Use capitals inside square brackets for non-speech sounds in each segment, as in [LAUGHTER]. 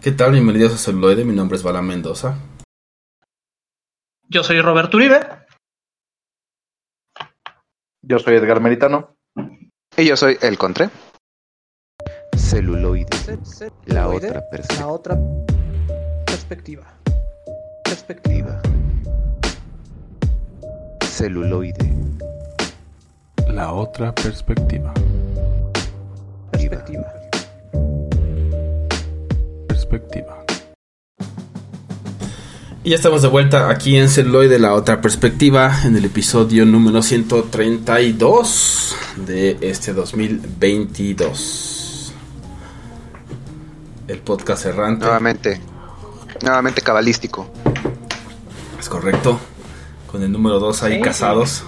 ¿Qué tal? Bienvenidos a Celuloide, mi nombre es Bala Mendoza. Yo soy Roberto Uribe. Yo soy Edgar Meritano. Y yo soy El Contre. Celuloide. La otra perspectiva. La otra perspectiva. Perspectiva. Celuloide. La otra perspectiva. Perspectiva. Perspectiva. Y ya estamos de vuelta aquí en Celuloide, la otra perspectiva, en el episodio número 132 de este 2022. El podcast errante. Nuevamente. Nuevamente cabalístico. Es correcto. Con el número 2 ahí Sí, casados.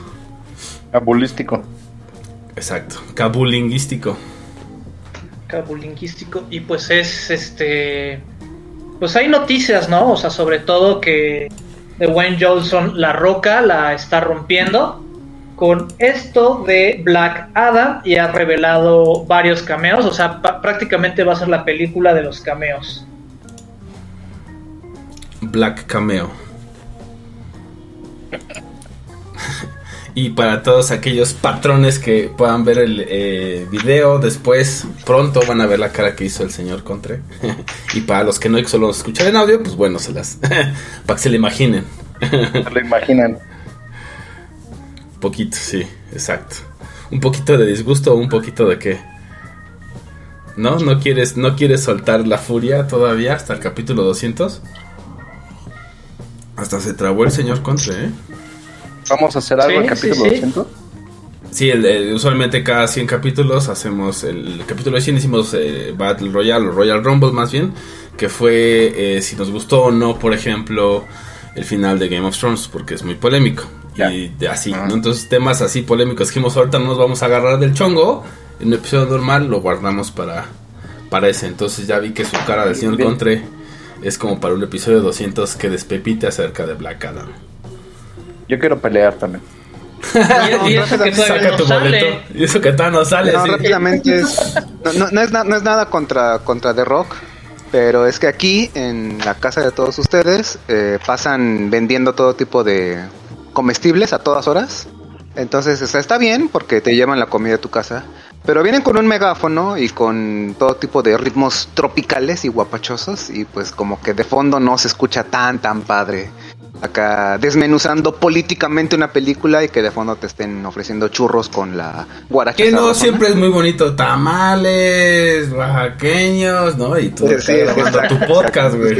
Abulístico. Exacto. Cabulingüístico. Cabulingüístico. Y pues es este. Pues hay noticias, ¿no? O sea, sobre todo que Dwayne Johnson, la roca, la está rompiendo. Con esto de Black Adam y ha revelado varios cameos. O sea, prácticamente va a ser la película de los cameos. Black Cameo. Y para todos aquellos patrones que puedan ver el eh, video después, pronto van a ver la cara que hizo el señor Contre. [LAUGHS] y para los que no solo escuchan en audio, pues bueno, se las. [LAUGHS] para que se le imaginen. ¿Se lo imaginan? poquito, sí, exacto. Un poquito de disgusto o un poquito de qué. ¿No? ¿No quieres, ¿No quieres soltar la furia todavía hasta el capítulo 200? Hasta se trabó el señor Contre, ¿eh? Vamos a hacer algo Sí, en capítulo sí, sí. 200. Sí, el- el- usualmente cada 100 capítulos hacemos el, el capítulo de 100 hicimos eh, Battle Royale o Royal Rumble más bien, que fue eh, si nos gustó o no, por ejemplo, el final de Game of Thrones, porque es muy polémico. Ya. Y de así. ¿no? Entonces temas así polémicos que dijimos ahorita no nos vamos a agarrar del chongo, en un episodio normal lo guardamos para, para ese. Entonces ya vi que su cara del señor Bien. Contre es como para un episodio 200 que despepite acerca de Black Adam. Yo quiero pelear también. [LAUGHS] Y, y eso que todavía no sale. boleto. Y eso que todavía no sale. No, sí. rápidamente es. No, no- no es na- no es nada contra, contra The Rock. Pero es que aquí, en la casa de todos ustedes, eh, pasan vendiendo todo tipo de comestibles a todas horas. Entonces, o sea, está bien porque te llevan la comida a tu casa. Pero vienen con un megáfono y con todo tipo de ritmos tropicales y guapachosos. Y pues como que de fondo no se escucha tan, tan padre. Acá desmenuzando políticamente una película y que de fondo te estén ofreciendo churros con la guaracha. Que no siempre es muy bonito. Tamales, oaxaqueños, ¿no? Y tú Sí, grabando tu podcast, güey.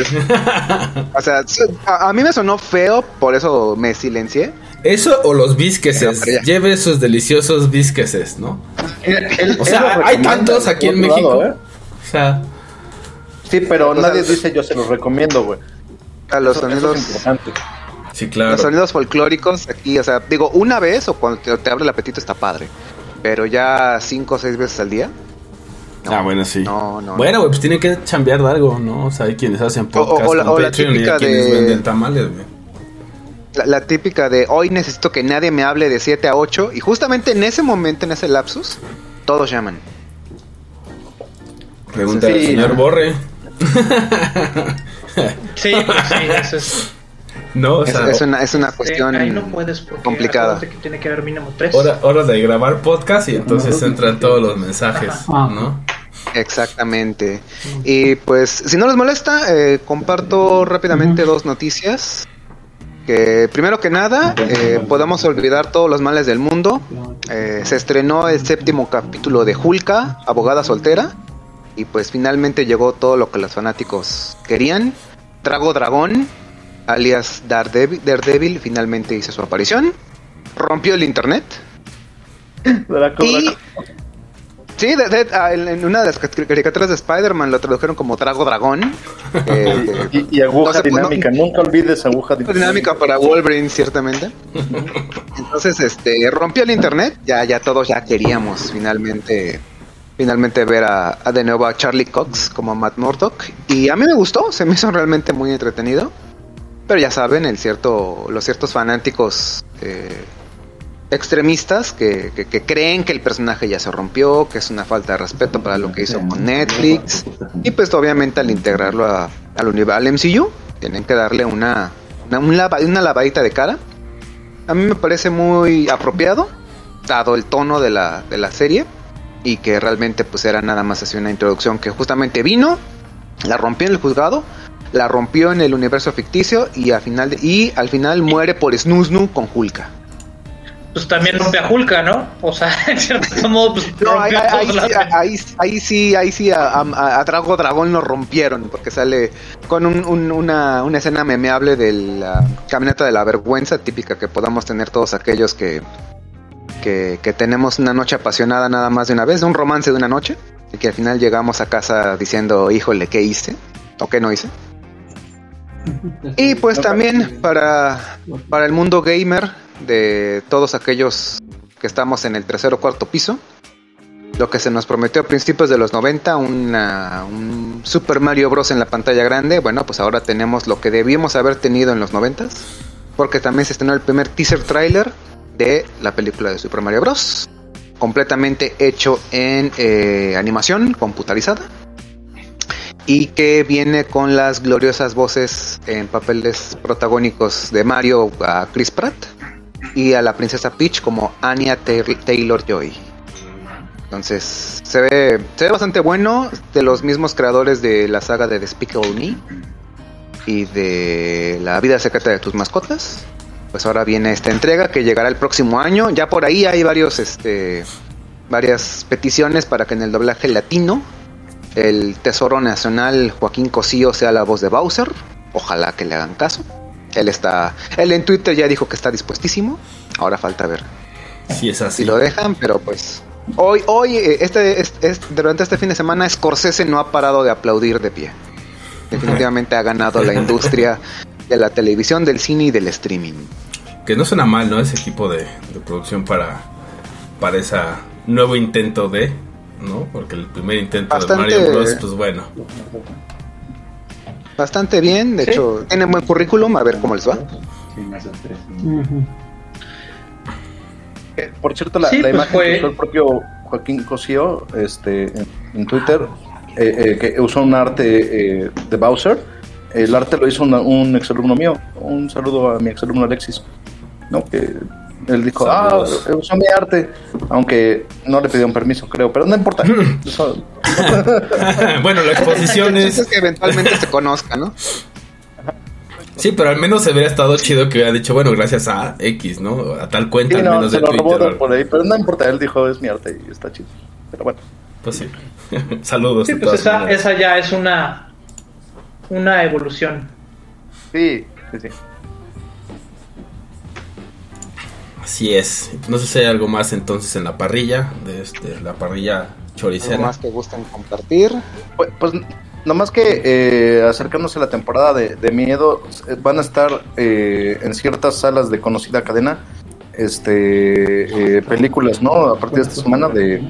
O sea, a, a mí me sonó feo, por eso me silencié. Eso o los bisqueses. Lleve sus deliciosos bisqueses, ¿no? O sea, hay tantos aquí en México. lado, ¿eh? O sea, Sí, pero O sea, nadie dice yo se los recomiendo, güey. A los Eso- eso sonidos, es importante. sí, claro. los sonidos folclóricos aquí, o sea, digo, una vez o cuando te, te abre el apetito está padre. Pero ya cinco o seis veces al día. no. ah, bueno, sí. No, no. Bueno, güey, pues tienen que chambear de algo, ¿no? O sea, hay quienes hacen O- o- podcast o la- con o la Patreon y hay típica quienes de- venden tamales, güey. La, la típica de hoy necesito que nadie me hable de 7 a 8 y justamente en ese momento, en ese lapsus, todos llaman. Pregúntale al señor ¿no? Borre. [LAUGHS] Sí, pues sí, eso es. no, o Es, sea, es una, es una cuestión no puedes complicada. que tiene que haber mínimo tres. hora, hora de grabar podcast y entonces entran todos los mensajes, Ajá. ¿no? Exactamente. Y pues, si no les molesta, eh, comparto rápidamente dos noticias. Que primero que nada, eh, podamos olvidar todos los males del mundo. Eh, se estrenó el séptimo capítulo de Hulka, abogada soltera. Y pues finalmente llegó todo lo que los fanáticos querían. Drago Dragón, alias Daredevil, Daredevil, finalmente hizo su aparición. Rompió el internet. Draco, Y Draco. sí, de- de- ah, en, en una de las cari- caricaturas de Spider-Man lo tradujeron como Drago Dragón. [LAUGHS] eh, Y, y aguja no se- dinámica, no- nunca olvides aguja dinámica. dinámica para Wolverine, ciertamente. [LAUGHS] Entonces, este, rompió el internet. Ya, ya todos ya queríamos finalmente, finalmente ver a, a de nuevo a Charlie Cox como Matt Murdock. Y a mí me gustó, se me hizo realmente muy entretenido. Pero ya saben, el cierto, los ciertos fanáticos eh, extremistas que, creen que el personaje ya se rompió, que es una falta de respeto para lo que hizo con Netflix. Y pues obviamente al integrarlo a- al, al MCU, tienen que darle una, una, un lava- una lavadita de cara. A mí me parece muy apropiado, dado el tono de la serie, y que realmente pues era nada más así una introducción que justamente vino, la rompió en el juzgado, la rompió en el universo ficticio y al final, de- y al final muere por Snoo con Hulka. Pues también rompe a Hulka, ¿no? O sea, [LAUGHS] en cierto [LAUGHS] modo, pues No, ahí, ahí- sí, ahí, ahí sí, ahí sí a, a- a Drago Dragón lo rompieron, porque sale con un- un- una, una escena memeable de la camioneta de la vergüenza, típica que podamos tener todos aquellos que, que, que tenemos una noche apasionada nada más de una vez, un romance de una noche, y que al final llegamos a casa diciendo, híjole, ¿qué hice? ¿O qué no hice? Y pues también para, para el mundo gamer de todos aquellos que estamos en el tercer o cuarto piso, lo que se nos prometió a principios de los 90, una- un Super Mario Bros. en la pantalla grande, bueno, pues ahora tenemos lo que debíamos haber tenido en los 90, porque también se estrenó el primer teaser trailer de la película de Super Mario Bros. Completamente hecho en eh, animación computarizada y que viene con las gloriosas voces en papeles protagónicos de Mario a Chris Pratt y a la princesa Peach como Anya Taylor Joy. Entonces se ve, se ve bastante bueno de los mismos creadores de la saga de Despicable Me y de La vida secreta de tus mascotas. Pues ahora viene esta entrega que llegará el próximo año. Ya por ahí hay varios, este, varias peticiones para que en el doblaje latino el Tesoro Nacional Joaquín Cosío sea la voz de Bowser. Ojalá que le hagan caso. Él está, él en Twitter ya dijo que está dispuestísimo. Ahora falta ver Si es así. si lo dejan, pero pues hoy, hoy, eh, este, es- es- durante este fin de semana, Scorsese no ha parado de aplaudir de pie. Definitivamente ha ganado la industria de la televisión, del cine y del streaming. Que no suena mal, ¿no? Ese equipo de, de producción para, para ese nuevo intento de, ¿no? Porque el primer intento Bastante- de Mario Bros, pues bueno. Bastante bien, de Sí. hecho, tienen buen currículum, a ver cómo les va. Eh, Por cierto, la, Sí, la pues imagen fue- que usó el propio Joaquín Cosío este, en, en Twitter, eh, eh, que usó un arte eh, de Bowser, el arte lo hizo una- un exalumno mío. Un saludo a mi exalumno Alexis. ¿no? Que él dijo, Saludos. ah, usó mi arte, aunque no le pidieron permiso, creo, pero no importa. [LAUGHS] [LAUGHS] Bueno, la exposición es... es que eventualmente se conozca, ¿no? Sí, pero al menos se hubiera estado chido que hubiera dicho, bueno, gracias a X, ¿no? A tal cuenta, sí, al no, menos se de lo robó Twitter. de por ahí, pero no importa, él dijo, es mi arte y está chido. Pero bueno. Pues sí. [LAUGHS] Saludos. Sí, pues esa, esa ya es una, una evolución. Sí, sí, sí. Así es. No sé si hay algo más entonces en la parrilla, de este, la parrilla Algo choricera. más que gusten compartir. Pues, pues nomás que eh, acercándose a la temporada de, de miedo, eh, van a estar eh, en ciertas salas de conocida cadena este eh, películas, ¿no? A partir de esta semana de,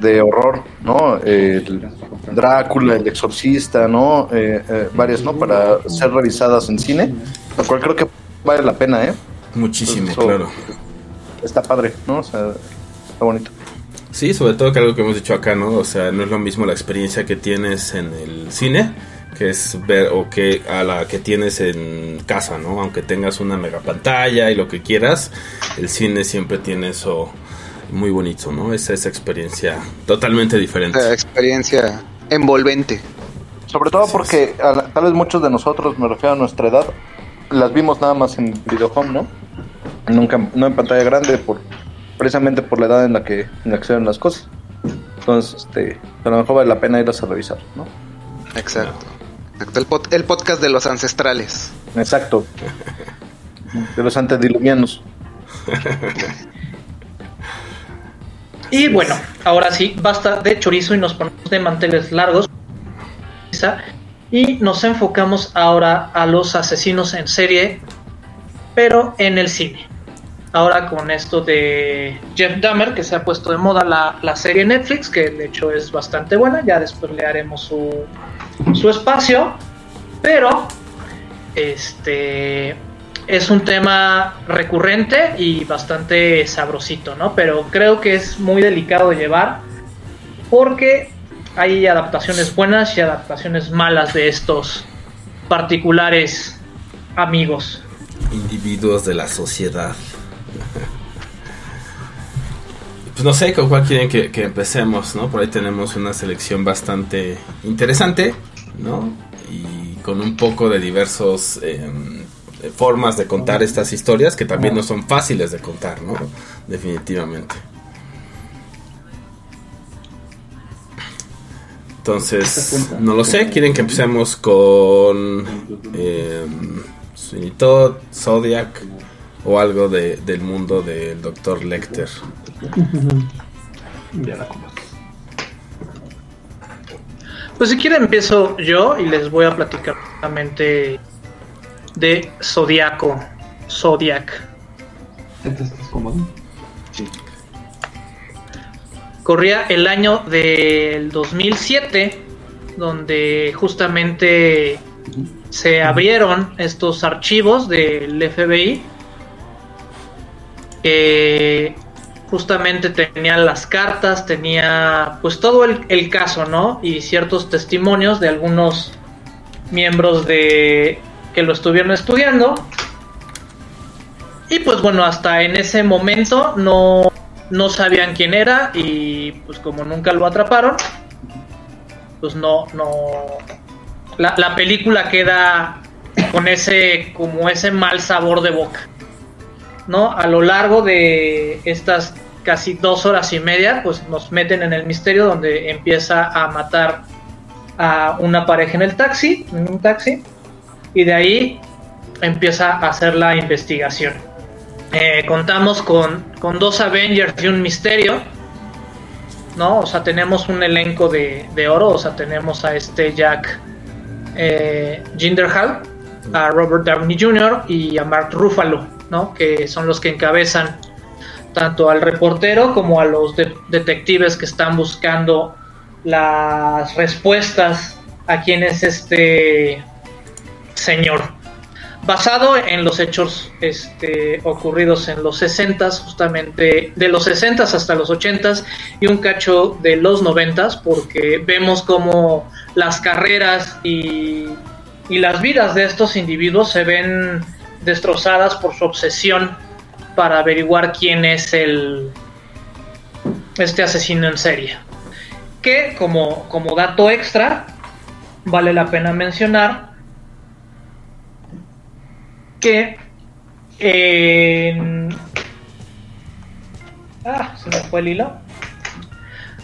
de horror, ¿no? El Drácula, El Exorcista, ¿no? Eh, eh, varias, ¿no? Para ser revisadas en cine, lo cual creo que vale la pena, ¿eh? Muchísimo, Eso- claro. Está padre, ¿no? O sea, está bonito. Sí, sobre todo que algo que hemos dicho acá, ¿no? O sea, no es lo mismo la experiencia que tienes en el cine, que es ver, o que a la que tienes en casa, ¿no? Aunque tengas una mega pantalla y lo que quieras, el cine siempre tiene eso muy bonito, ¿no? Es esa experiencia totalmente diferente. La experiencia envolvente. Sobre todo Así porque a la- tal vez muchos de nosotros, me refiero a nuestra edad, las vimos nada más en videohome, ¿no? Nunca, no en pantalla grande, por precisamente por la edad en la que, en la que se ven las cosas. Entonces, este, a lo mejor vale la pena irlas a revisar, ¿no? Exacto. Exacto. El, pod- el podcast de los ancestrales. Exacto. De los antediluvianos. Y bueno, ahora sí, basta de chorizo y nos ponemos de manteles largos. Y nos enfocamos ahora a los asesinos en serie, pero en el cine. Ahora con esto de Jeff Dahmer, que se ha puesto de moda la, la serie Netflix, que de hecho es bastante buena, ya después le haremos su, su espacio. Pero, este, es un tema recurrente y bastante sabrosito, ¿no? Pero creo que es muy delicado de llevar porque hay adaptaciones buenas y adaptaciones malas de estos particulares amigos. Individuos de la sociedad. [LAUGHS] Pues no sé con cuál quieren que, que empecemos, ¿no? Por ahí tenemos una selección bastante interesante, ¿no? Y con un poco de diversos em, formas de contar estas historias que también no son fáciles de contar, ¿no? Definitivamente. Entonces, no lo sé, quieren que empecemos con eh, Sweeney Todd, Zodiac o algo de, del mundo del Dr. Lecter. Ya la conozco. Pues si quieren empiezo yo y les voy a platicar rápidamente de Zodiaco. Zodiac. ¿Estás cómodo? Sí. Corría el año del 2007, donde justamente se abrieron estos archivos del FBI. que justamente tenían las cartas, tenía pues todo el, el caso, ¿no? Y ciertos testimonios de algunos miembros de que lo estuvieron estudiando. Y pues bueno, hasta en ese momento no, no sabían quién era y pues como nunca lo atraparon, pues no, no... La, la película queda con ese, como ese mal sabor de boca. ¿No? A lo largo de estas casi dos horas y media, pues nos meten en el misterio donde empieza a matar a una pareja en el taxi, en un taxi, y de ahí empieza a hacer la investigación. Eh, contamos con, con dos Avengers y un misterio, ¿no? O sea, tenemos un elenco de, de oro, o sea, tenemos a este Jack eh, Gyllenhaal, a Robert Downey Jr. y a Mark Ruffalo, ¿no? Que son los que encabezan tanto al reportero como a los de- detectives que están buscando las respuestas a quién es este señor. Basado en los hechos este, ocurridos en los 60 justamente de los 60 hasta los 80 y un cacho de los 90 porque vemos como las carreras y, y las vidas de estos individuos se ven destrozadas por su obsesión para averiguar quién es el este asesino en serie. Que como, como dato extra, vale la pena mencionar que. Ah, se me fue el hilo.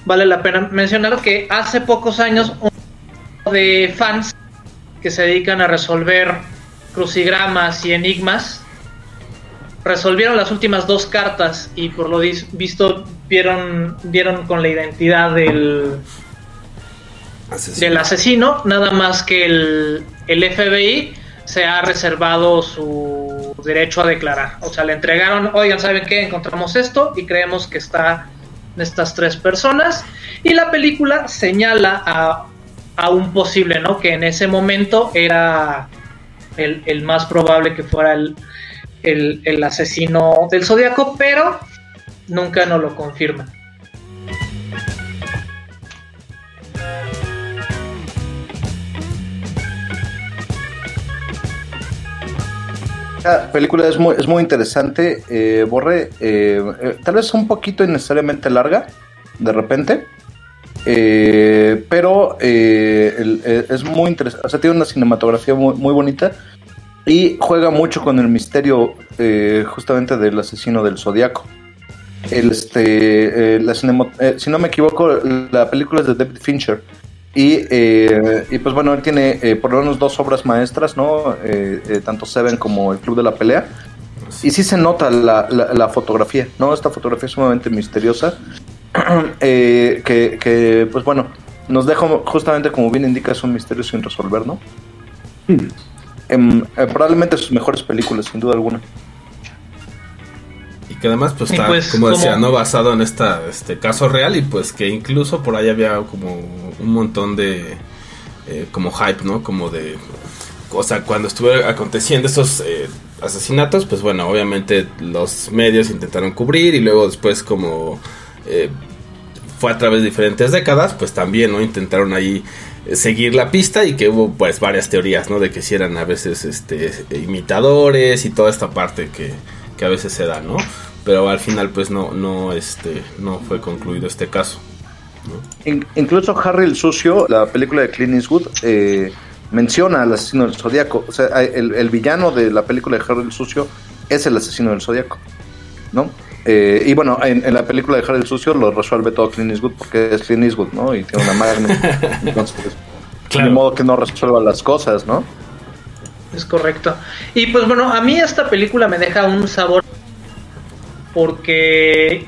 Vale la pena mencionar que hace pocos años un de fans que se dedican a resolver crucigramas y enigmas resolvieron las últimas dos cartas y por lo visto vieron dieron con la identidad del, del asesino, nada más que el, el FBI se ha reservado su derecho a declarar. O sea, le entregaron, oigan, ¿saben qué? Encontramos esto y creemos que está en estas tres personas. Y la película señala a, a un posible, ¿no? Que en ese momento era el, el más probable que fuera el, el, el asesino del zodiaco, pero nunca nos lo confirman. La película es muy, es muy interesante. eh, Borre, eh, eh, tal vez un poquito innecesariamente larga, de repente. Eh, pero eh, eh, es muy interesante. O sea, tiene una cinematografía muy, bonita. Y juega mucho con el misterio eh, justamente del asesino del zodiaco. Este, eh, la si no me equivoco, la película es de David Fincher. Y, pues bueno, él tiene por lo menos dos obras maestras, ¿no? Tanto Seven como El Club de la Pelea. Y sí se nota la, la- la fotografía, ¿no? Esta fotografía es sumamente misteriosa. [CLEARS THROAT] Eh, que, que, pues bueno, nos deja justamente como bien indica, es un misterio sin resolver, ¿no? Em, eh, probablemente sus mejores películas, sin duda alguna. Y que además pues está, pues, como decía, no basado en esta, este caso real y pues que incluso por ahí había como un montón de eh, como hype, ¿no? Como de o sea, cuando estuvieron aconteciendo estos eh, asesinatos, pues bueno, obviamente los medios intentaron cubrir y luego después como eh, fue a través de diferentes décadas, pues también, ¿no? Intentaron ahí eh, seguir la pista y que hubo pues varias teorías, ¿no? De que si eran a veces este imitadores y toda esta parte que, que a veces se da, ¿no? Pero al final pues no, no, este, no fue concluido este caso. In- incluso Harry el Sucio, la película de Clint Eastwood, eh, menciona al asesino del zodiaco. O sea, el, el villano de la película de Harry el Sucio es el asesino del zodiaco, ¿no? Eh, y bueno, en, en la película de Harry el Sucio lo resuelve todo Clint Eastwood porque es Clint Eastwood, ¿no? Y tiene una Magnum. [LAUGHS] Entonces, pues, Claro. de modo que no resuelva las cosas, ¿no? Es correcto. Y pues bueno, a mí esta película me deja un sabor porque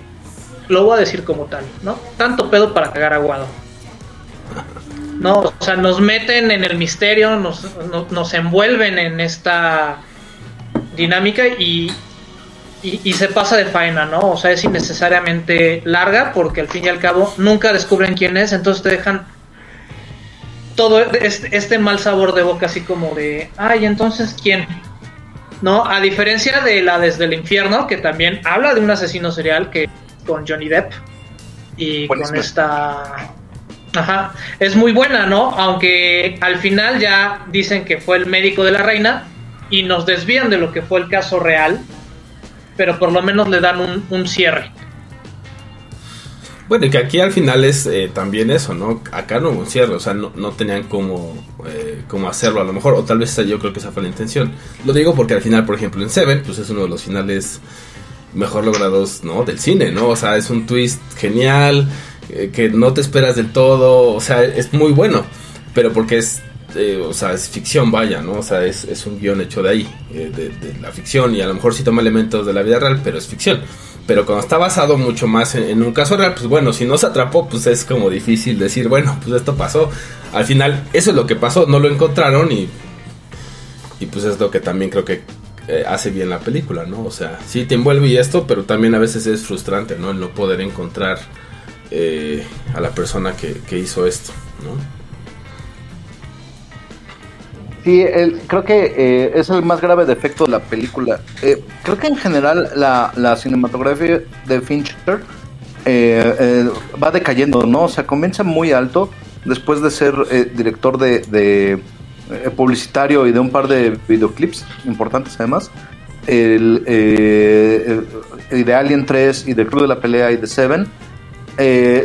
lo voy a decir como tal, ¿no? Tanto pedo para cagar aguado. No, o sea, nos meten en el misterio, nos, no- nos envuelven en esta dinámica y, y, y se pasa de faena, ¿no? O sea, es innecesariamente larga porque al fin y al cabo nunca descubren quién es, entonces te dejan todo este, este mal sabor de boca así como de, ay, entonces quién, ¿no? A diferencia de la desde el infierno, que también habla de un asesino serial que con Johnny Depp y con esta... Ajá, es muy buena, ¿no? Aunque al final ya dicen que fue el médico de la reina y nos desvían de lo que fue el caso real, pero por lo menos le dan un, un cierre. Bueno, y que aquí al final es eh, también eso, ¿no? Acá no hubo un cierre, o sea, no, no tenían cómo, eh, cómo hacerlo a lo mejor, o tal vez yo creo que esa fue la intención. Lo digo porque al final, por ejemplo, en Seven, pues es uno de los finales mejor logrados, ¿no? Del cine, ¿no? O sea, es un twist genial, eh, que no te esperas del todo, o sea, es muy bueno, pero porque es, eh, o sea, es ficción, vaya, ¿no? O sea, es, es un guion hecho de ahí, eh, de, la ficción, y a lo mejor sí toma elementos de la vida real, pero es ficción. Pero cuando está basado mucho más en, un caso real, pues bueno, si no se atrapó, pues es como difícil decir, bueno, pues esto pasó. Al final, eso es lo que pasó, no lo encontraron y, y pues es lo que también creo que eh, hace bien la película, ¿no? O sea, sí te envuelve y esto, pero también a veces es frustrante, ¿no? El no poder encontrar a la persona que, que hizo esto, ¿no? Sí, el- creo que eh, es el más grave defecto de la película. Eh, creo que en general la, cinematografía de Fincher eh, va decayendo, ¿no? O sea, comienza muy alto después de ser director de, de, publicitario y de un par de videoclips importantes además. El, de Alien 3 y del Club de la Pelea y de Seven.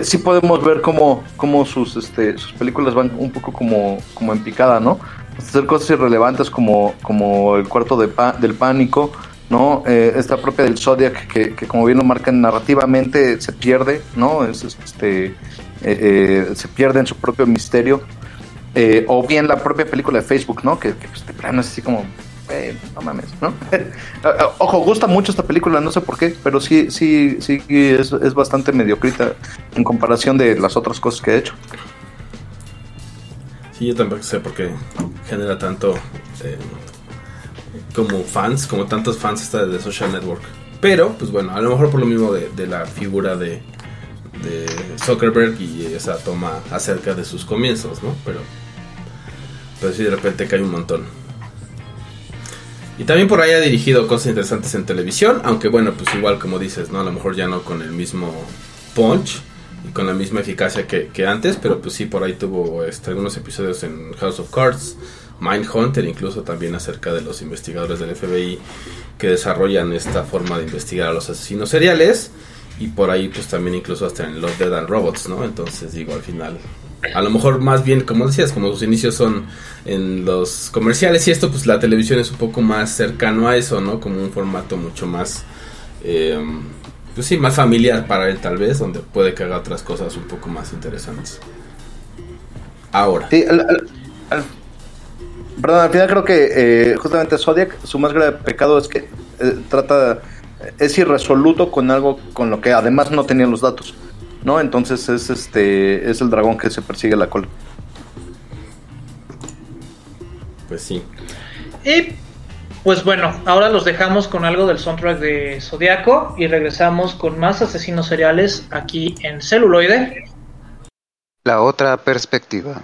Sí podemos ver cómo, cómo sus, este, sus películas van un poco como, como en picada, ¿no? Hacer cosas irrelevantes como, como el cuarto del pánico, ¿no? Eh, esta propia del Zodiac que, que como bien lo marcan narrativamente se pierde, ¿no? Es, es, este, eh, eh, se pierde en su propio misterio. O bien la propia película de Facebook, ¿no? Que, que pues, de plano es así como, no mames, ¿no? [LAUGHS] Ojo, gusta mucho esta película, no sé por qué, pero sí, sí, sí es, es bastante mediocrita en comparación de las otras cosas que he hecho. Sí, yo tampoco sé por qué genera tanto eh, como fans, como tantos fans esta de Social Network. Pero, pues bueno, a lo mejor por lo mismo de, la figura de, de Zuckerberg y esa toma acerca de sus comienzos, ¿no? Pero, pero sí, de repente cae un montón. Y también por ahí ha dirigido cosas interesantes en televisión, aunque bueno, pues igual como dices, ¿no? A lo mejor ya no con el mismo punch con la misma eficacia que, que antes, pero pues sí, por ahí tuvo este, algunos episodios en House of Cards, Mindhunter, incluso también acerca de los investigadores del FBI que desarrollan esta forma de investigar a los asesinos seriales, y por ahí pues también incluso hasta en Los Dead and Robots, ¿no? Entonces digo, al final, a lo mejor más bien, como decías, como sus inicios son en los comerciales y esto, pues la televisión es un poco más cercano a eso, ¿no? Como un formato mucho más... Eh, pues sí, más familiar para él tal vez, donde puede que haga otras cosas un poco más interesantes. Ahora. Sí, al, al- al- perdón, al final creo que eh, justamente Zodiac, su más grave pecado es que eh, trata, es irresoluto con algo con lo que además no tenía los datos, ¿no? Entonces es este, es el dragón que se persigue la cola. Pues sí. Y pues bueno, ahora los dejamos con algo del soundtrack de Zodiaco y regresamos con más asesinos seriales aquí en celuloide. La otra perspectiva.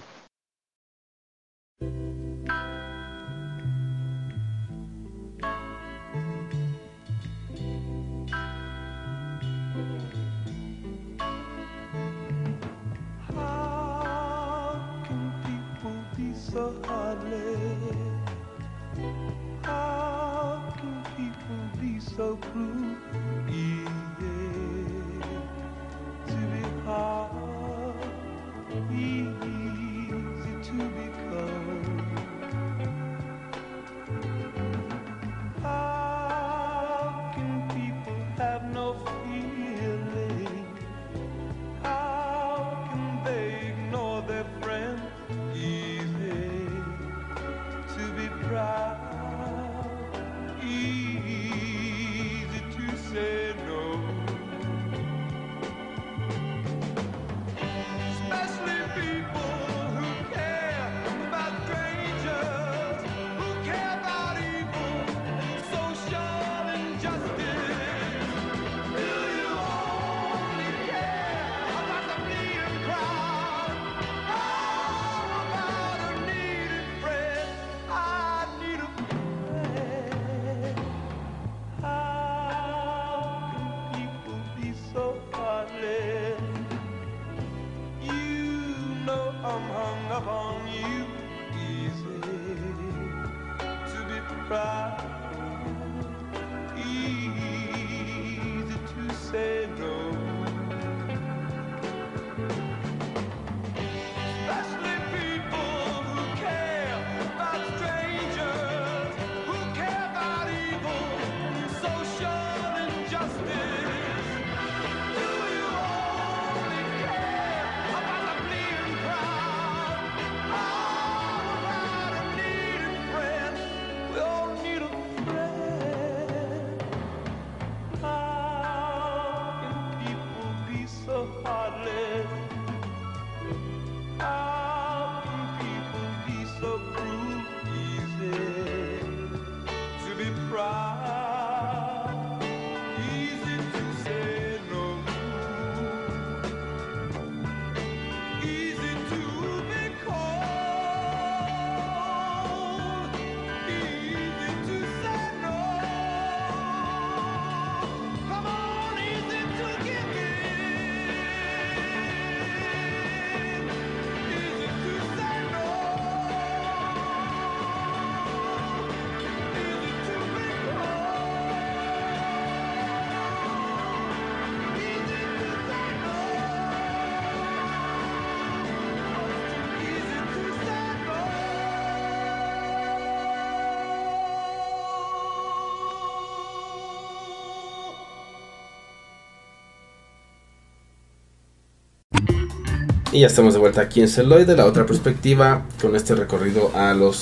Y ya estamos de vuelta aquí en Celoide, la otra perspectiva, con este recorrido a los,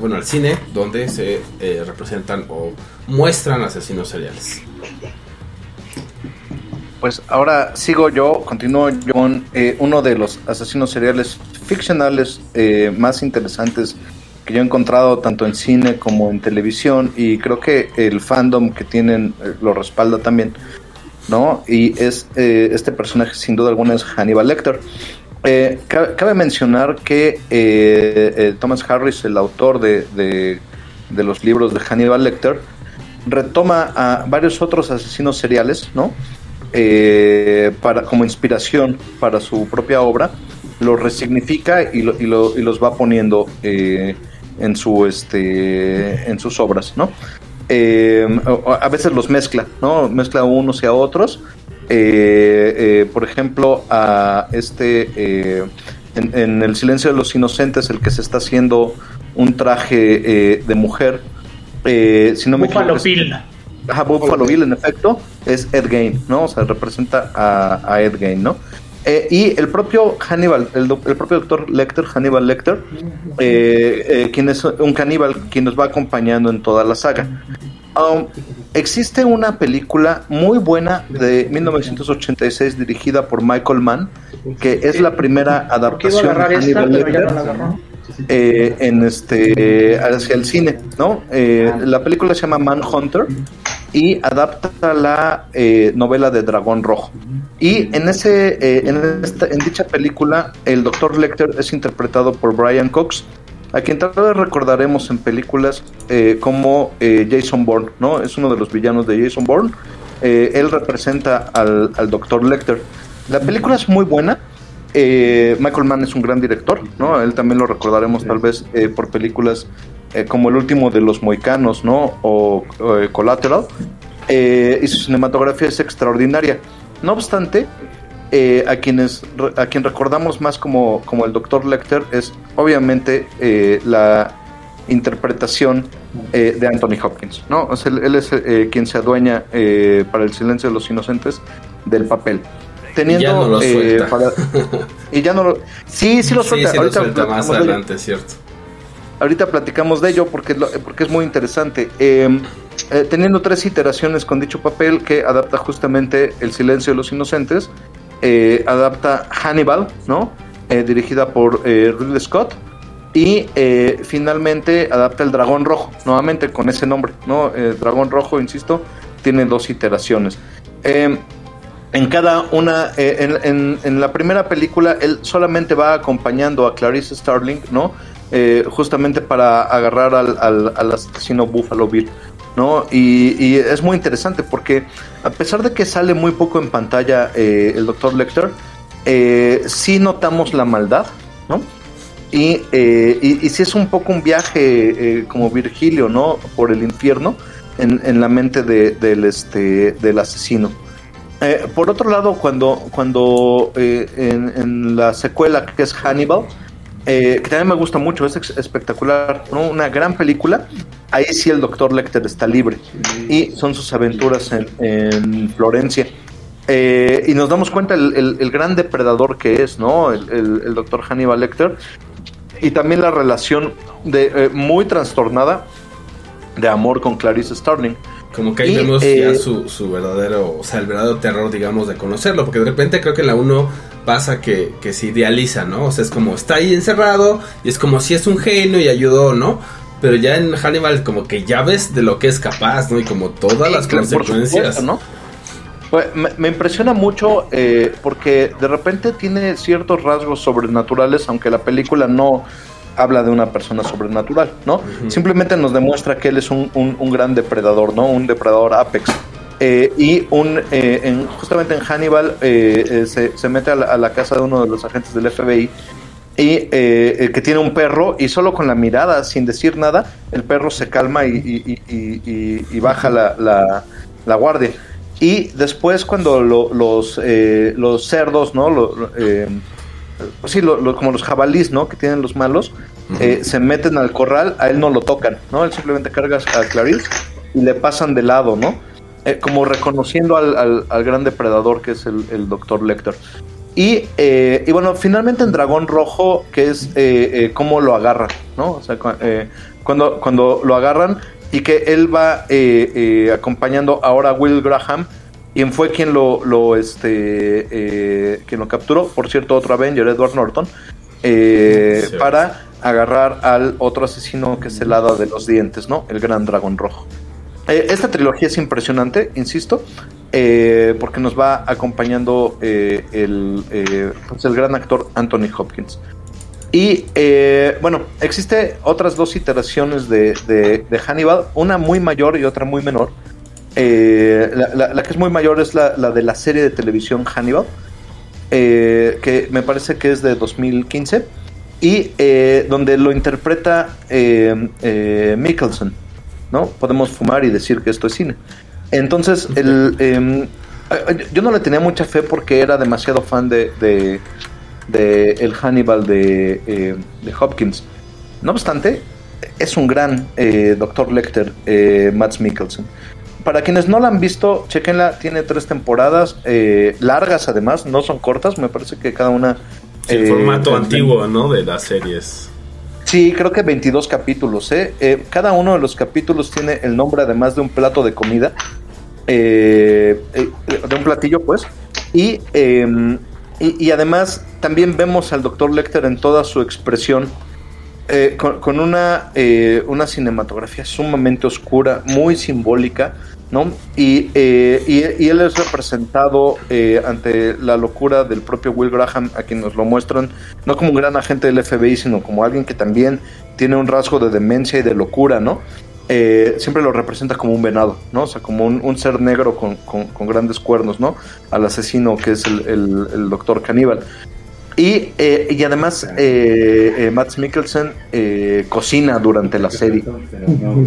bueno, al cine, donde se eh, representan o muestran asesinos seriales. Pues ahora sigo yo, continúo yo con eh, uno de los asesinos seriales ficcionales eh, más interesantes que yo he encontrado tanto en cine como en televisión y creo que el fandom que tienen eh, lo respalda también, ¿no? Y es eh, este personaje sin duda alguna es Hannibal Lecter. Eh, ca- cabe mencionar que eh, eh, Thomas Harris, el autor de, de- los libros de Hannibal Lecter, retoma a varios otros asesinos seriales, ¿no? Para, como inspiración para su propia obra, los resignifica y, lo- y lo- y los va poniendo en, su, este, en sus obras, ¿no? Eh, a veces los mezcla, ¿no? Mezcla unos y a otros. Eh, eh, por ejemplo, a este eh, en, en El silencio de los inocentes, el que se está haciendo un traje eh, de mujer. si no me Bill. Ajá, Buffalo Bill, en efecto, es Ed Gein, ¿no? O sea, representa a, a Ed Gein, ¿no? Eh, y el propio Hannibal, el, el propio doctor Lecter, Hannibal Lecter, eh, eh, quien es un caníbal, quien nos va acompañando en toda la saga. Um, existe una película muy buena de 1986 dirigida por Michael Mann, que es la primera adaptación de Hannibal Lecter. Eh, en este hacia el cine, ¿no? Eh, la película se llama Manhunter y adapta la eh, novela de Dragón Rojo. Y en ese en, esta- en dicha película el Dr. Lecter es interpretado por Brian Cox, a quien tal vez recordaremos en películas eh, como eh, Jason Bourne, ¿no? Es uno de los villanos de Jason Bourne. Eh, él representa al, al Dr. Lecter. La película es muy buena. Eh, Michael Mann es un gran director, ¿no? Él también lo recordaremos tal vez eh, por películas eh, como El último de los moicanos, ¿no? O, o, eh, Collateral. Y su cinematografía es extraordinaria. No obstante, a quienes a quien recordamos más como, como el Dr. Lecter es obviamente la interpretación eh, de Anthony Hopkins, ¿no? O sea, él, él es eh, quien se adueña eh, para el silencio de los inocentes del papel. Teniendo, Ya no lo eh, suelta. para- y ya no lo sí sí lo suelta, sí lo Ahorita suelta más adelante, cierto. Ahorita platicamos de ello porque, porque es muy interesante. Eh, eh, teniendo tres iteraciones con dicho papel que adapta justamente El silencio de los inocentes, eh, adapta Hannibal, ¿no? Eh, dirigida por eh, Ridley Scott. Y eh, finalmente adapta El Dragón Rojo, nuevamente con ese nombre, ¿no? Dragón Rojo, insisto, tiene dos iteraciones. Eh, en cada una, eh, en, en- la primera película, él solamente va acompañando a Clarice Starling, ¿no? Eh, justamente para agarrar al, al- al asesino Buffalo Bill, ¿no? Y, y es muy interesante porque, a pesar de que sale muy poco en pantalla eh, el Dr. Lecter, eh, sí notamos la maldad, ¿no? Y, eh, y, y sí es un poco un viaje eh, como Virgilio, ¿no? Por el infierno en, en la mente de- del, este, del asesino. Eh, por otro lado, cuando, cuando eh, en, la secuela que es Hannibal, eh, que también me gusta mucho, es espectacular, ¿no? una gran película, ahí sí el Dr. Lecter está libre y son sus aventuras en, en Florencia. Y nos damos cuenta el, el- gran depredador que es, ¿no? El, el, Dr. Hannibal Lecter. Y también la relación de, muy trastornada de amor con Clarice Starling. Como que ahí Y, vemos eh, ya su, su verdadero, o sea, el verdadero terror, digamos, de conocerlo. Porque de repente creo que en la 1 pasa que, que se idealiza, ¿no? O sea, es como está ahí encerrado y es como si es un genio y ayudó, ¿no? Pero ya en Hannibal como que ya ves de lo que es capaz, ¿no? Y como todas las claro, consecuencias. supuesto, ¿no? Pues, me, me impresiona mucho eh, porque de repente tiene ciertos rasgos sobrenaturales, aunque la película no habla de una persona sobrenatural, ¿no? Simplemente nos demuestra que él es un, un- un gran depredador, ¿no? Un depredador apex. Eh, y un, eh, en- justamente en Hannibal eh, eh, se, se mete a la, a la casa de uno de los agentes del FBI y que tiene un perro y solo con la mirada, sin decir nada, el perro se calma y, y- y- y- y- y baja la, la- la guardia. Y después cuando lo- los, eh, los cerdos, ¿no? Lo- lo, eh, sí, lo- lo- como los jabalís, ¿no? Que tienen los malos, eh, se meten al corral, a él no lo tocan, ¿no? Él simplemente carga a Clarice y le pasan de lado, ¿no? Eh, como reconociendo al, al- al gran depredador que es el, el Dr. Lecter. Y, eh, y bueno, finalmente en Dragón Rojo, que es eh, cómo lo agarran, ¿no? O sea, cu- cuando, cuando lo agarran y que él va acompañando ahora a Will Graham, quien fue quien lo, lo, este, eh, quien lo capturó, por cierto, otro Avenger, Edward Norton, eh, Sí. para agarrar al otro asesino que es el hada de los dientes, ¿no? El gran dragón rojo. Eh, esta trilogía es impresionante, insisto, eh, porque nos va acompañando eh, el, eh, pues el gran actor Anthony Hopkins. Y eh, bueno, existe otras dos iteraciones de, de- de Hannibal, una muy mayor y otra muy menor. Eh, la, que es muy mayor es la, de la serie de televisión Hannibal, eh, que me parece que es de 2015, y eh, donde lo interpreta Mikkelsen. ¿no? Podemos fumar y decir que esto es cine. Entonces, el, eh, yo no le tenía mucha fe porque era demasiado fan de, de, de el Hannibal de, de Hopkins. No obstante, es un gran eh, Dr. Lecter, eh, Mads Mikkelsen. Para quienes no la han visto, chequenla, tiene tres temporadas, eh, largas además, no son cortas, me parece que cada una... Sí, el eh, formato es- antiguo, ¿no? De las series. Sí, creo que 22 capítulos, ¿eh? Eh, Cada uno de los capítulos tiene el nombre además de un plato de comida, eh, eh, de un platillo, pues. Y, eh, y, y además también vemos al Dr. Lecter en toda su expresión, eh, con, con una, eh, una cinematografía sumamente oscura, muy simbólica, ¿no? Y, eh, y, él es representado eh, ante la locura del propio Will Graham, a quien nos lo muestran, no como un gran agente del FBI, sino como alguien que también tiene un rasgo de demencia y de locura, ¿no? Eh, siempre lo representa como un venado, ¿no? O sea, como un, ser negro con, grandes cuernos, ¿no? Al asesino que es el, el- el doctor caníbal. Y, eh, y además, eh, eh, Mikkelsen eh, cocina durante la serie.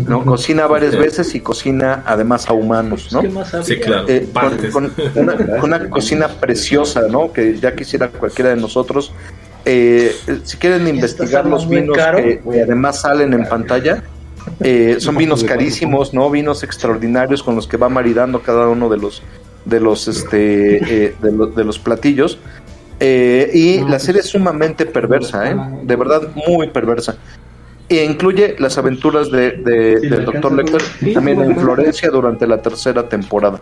¿no? Cocina varias veces y cocina además a humanos, ¿no? ¿Qué más había? Sí, claro. Eh, con, una, con una cocina preciosa, ¿no? Que ya quisiera cualquiera de nosotros. Eh, si quieren investigar los vinos caro. que, que además salen en pantalla, eh, son vinos carísimos, ¿no? Vinos extraordinarios con los que va maridando cada uno de los de los este eh, de, lo- de los platillos. Eh, y la serie es sumamente perversa, ¿eh? De verdad, muy perversa. E incluye las aventuras de, del Dr. Lecter también en. Florencia durante la tercera temporada.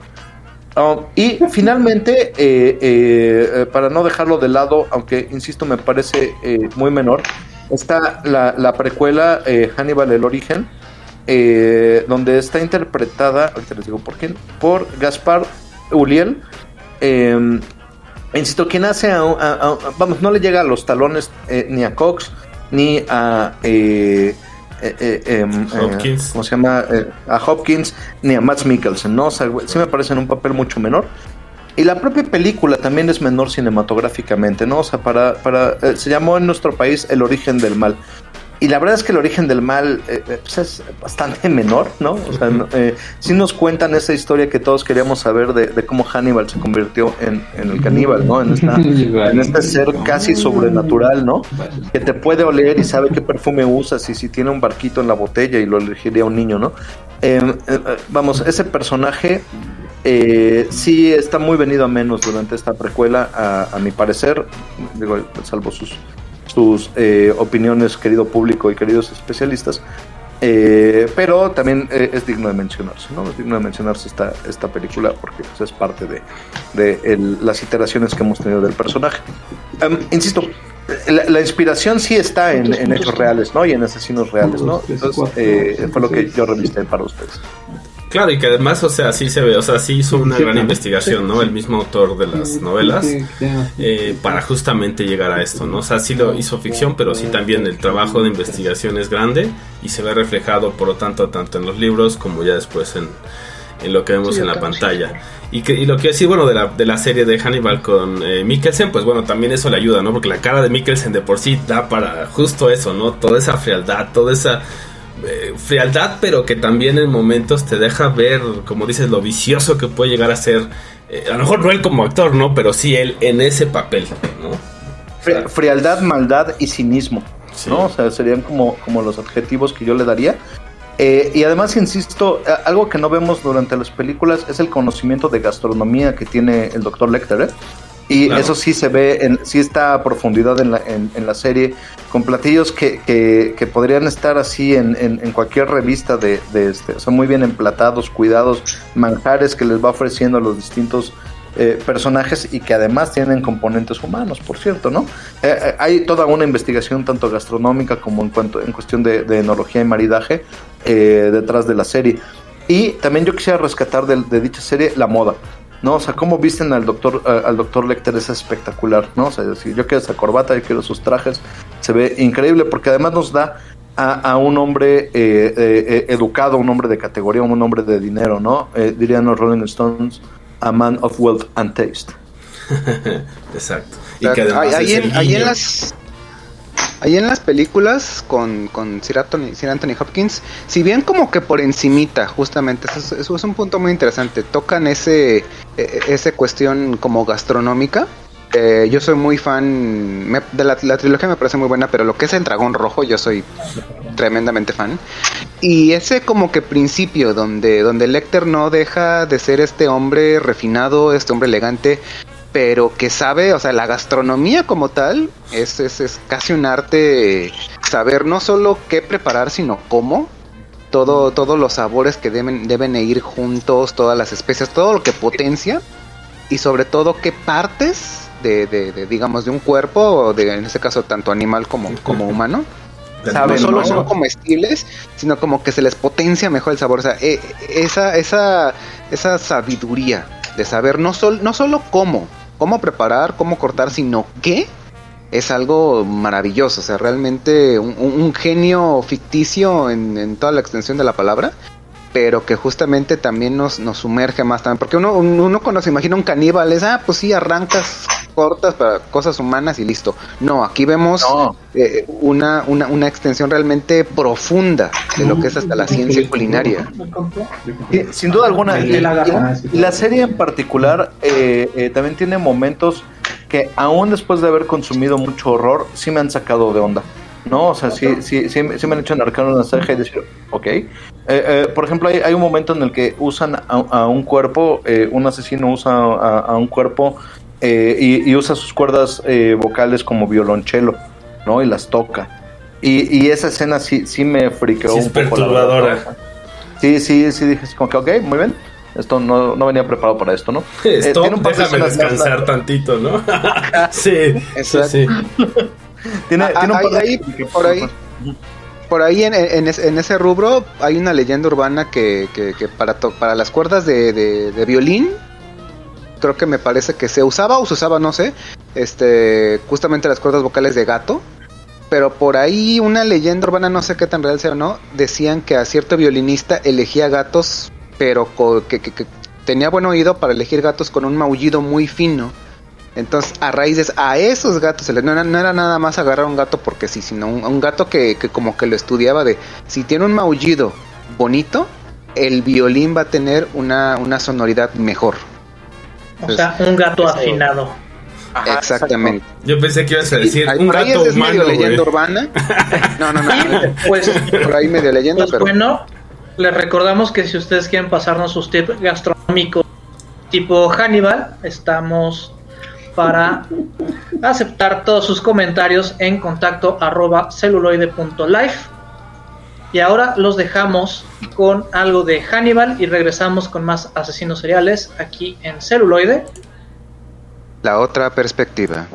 Ah, y finalmente, eh, para no dejarlo de lado, aunque insisto, me parece eh, muy menor, está la, la precuela Hannibal el origen, donde está interpretada, ahorita les digo por quién, por Gaspar Uliel. Insisto, quien hace a, a- a- vamos, no le llega a los talones eh, ni a Cox ni a eh, eh, eh, em, Hopkins. ¿cómo se llama? A Hopkins ni a Matt Mikkelsen, ¿no? O sea, sí me parece en un papel mucho menor. Y la propia película también es menor cinematográficamente, ¿no? O sea, para, para se llamó en nuestro país El origen del mal. Y la verdad es que el origen del mal eh, eh, pues es bastante [LAUGHS] menor, ¿no? O sea, eh, sí nos cuentan esa historia que todos queríamos saber de, de cómo Hannibal se convirtió en, en el caníbal, ¿no? En, esta, [LAUGHS] en este ser casi sobrenatural, ¿no? Que te puede oler y sabe qué perfume usas y si tiene un barquito en la botella y lo elegiría un niño, ¿no? Eh, eh, eh, vamos, ese personaje eh, sí está muy venido a menos durante esta precuela, a, a mi parecer, digo, salvo sus, sus eh, opiniones, querido público y queridos especialistas. Eh, pero también eh, es digno de mencionarse, ¿no? Es digno de mencionarse esta, esta película porque pues, es parte de, de el- las iteraciones que hemos tenido del personaje. Em, insisto, la, la inspiración sí está en, en hechos reales, ¿no? Y en asesinos reales, ¿no? Entonces, eh, fue lo que yo revisté para ustedes. Claro, y que además, o sea, sí se ve, o sea, sí hizo una gran investigación, ¿no? El mismo autor de las novelas, eh, para justamente llegar a esto, ¿no? O sea, sí lo hizo ficción, pero sí también el trabajo de investigación es grande y se ve reflejado, por lo tanto, tanto en los libros como ya después en, en lo que vemos Sí, en la pantalla. Y, que, y lo que decir, bueno, de la, de la serie de Hannibal con eh, Mikkelsen, pues bueno, también eso le ayuda, ¿no? Porque la cara de Mikkelsen de por sí da para justo eso, ¿no? Toda esa frialdad, toda esa eh, frialdad, pero que también en momentos te deja ver, como dices, lo vicioso que puede llegar a ser. eh, a lo mejor no él como actor, ¿no? Pero sí él en ese papel, ¿no? Fri- frialdad, maldad y cinismo, Sí. ¿no? O sea, serían como, como los adjetivos que yo le daría. Eh, y además, insisto, algo que no vemos durante las películas es el conocimiento de gastronomía que tiene el doctor Lecter, ¿eh? Y Claro. eso sí se ve, en, sí está a profundidad en la, en, en la serie, con platillos que, que, que podrían estar así en, en, cualquier revista de, de este, son muy bien emplatados, cuidados, manjares que les va ofreciendo a los distintos eh, personajes y que además tienen componentes humanos, por cierto, ¿no? Eh, eh, hay toda una investigación tanto gastronómica como en cuanto en cuestión de, de enología y maridaje detrás de la serie. Y también yo quisiera rescatar de, de dicha serie la moda. ¿No? O sea, cómo visten al doctor, eh, al doctor Lecter es espectacular, ¿no? O sea, si yo quiero esa corbata, yo quiero sus trajes, se ve increíble porque además nos da a, a un hombre eh, eh, educado, un hombre de categoría, un hombre de dinero, ¿no? Eh, dirían los Rolling Stones, a man of wealth and taste. [LAUGHS] Exacto. Y que además ahí, es en, el ahí en guiño. las ahí en las películas con, con Sir, Anthony, Sir Anthony Hopkins, si bien como que por encimita, justamente, eso es, eso es un punto muy interesante, tocan ese, eh, ese cuestión como gastronómica. Eh, yo soy muy fan me- de la, la trilogía, me parece muy buena, pero lo que es el dragón rojo, yo soy tremendamente fan. Y ese como que principio donde, donde Lecter no deja de ser este hombre refinado, este hombre elegante, pero que sabe, o sea, la gastronomía como tal es, es, es casi un arte saber no solo qué preparar, sino cómo. Todo, todos los sabores que deben, deben ir juntos, todas las especias, todo lo que potencia y sobre todo qué partes de, de- de, digamos, de un cuerpo, o de, en este caso tanto animal como, como humano, Saben, no solo ¿no? son comestibles, sino como que se les potencia mejor el sabor. O sea, eh, esa, esa, esa sabiduría de saber no, sol, no solo cómo, cómo preparar, cómo cortar, sino qué, es algo maravilloso. O sea, realmente un, genio ficticio en toda la extensión de la palabra. Pero que justamente también nos, nos sumerge más también. Porque uno, uno cuando se imagina un caníbal es, ah, pues sí, arrancas cortas para cosas humanas y listo. No, aquí vemos No. eh, una, una, una extensión realmente profunda de lo que es hasta la ciencia culinaria. Sin duda alguna. Y, la gata. y la serie en particular eh, eh, también tiene momentos que aún después de haber consumido mucho horror, sí me han sacado de onda. ¿No? O sea, sí, sí, sí, me- sí me han hecho enarcar una ceja y decir, ok. Eh, eh, por ejemplo, hay, hay un momento en el que usan a, a un cuerpo, eh, un asesino usa a, a un cuerpo eh, y, y usa sus cuerdas eh, vocales como violonchelo, ¿no? Y las toca. Y, y esa escena sí, sí me friqueó Sí, es un poco. la perturbadora. verdad. Sí, sí, sí, dije así como que, ok, muy bien. Esto no, no venía preparado para esto, ¿no? [LAUGHS] Eh, Esto, tiene un par de déjame descansar tantito, ¿no? [LAUGHS] sí, sí, sí. [LAUGHS] Tiene, Ah, tiene un ah, de- ahí- por ahí. Por ahí en, en es- en ese rubro hay una leyenda urbana que, que- que para, to- para las cuerdas de, de- de violín, creo que me parece que se usaba o se usaba, no sé, este, justamente las cuerdas vocales de gato. Pero por ahí una leyenda urbana, no sé qué tan real sea o no, decían que a cierto violinista elegía gatos, pero co- que, que- que tenía buen oído para elegir gatos con un maullido muy fino. Entonces, a raíces a esos gatos, no era, no era nada más agarrar un gato porque sí, sino un, un gato que, que como que lo estudiaba de si tiene un maullido bonito, el violín va a tener una, una sonoridad mejor. O sea, un gato Eso- afinado. Ajá, Exactamente. Yo pensé que ibas a decir Ahí- un por ahí gato es, humano, medio leyenda urbana. [LAUGHS] No, no, no. Pues, Por ahí medio leyenda, pues pero bueno, les recordamos que si ustedes quieren pasarnos sus tips gastronómicos tipo Hannibal, estamos para aceptar todos sus comentarios en contacto arroba celuloide.life. Y ahora los dejamos con algo de Hannibal y regresamos con más asesinos seriales aquí en celuloide. la otra perspectiva.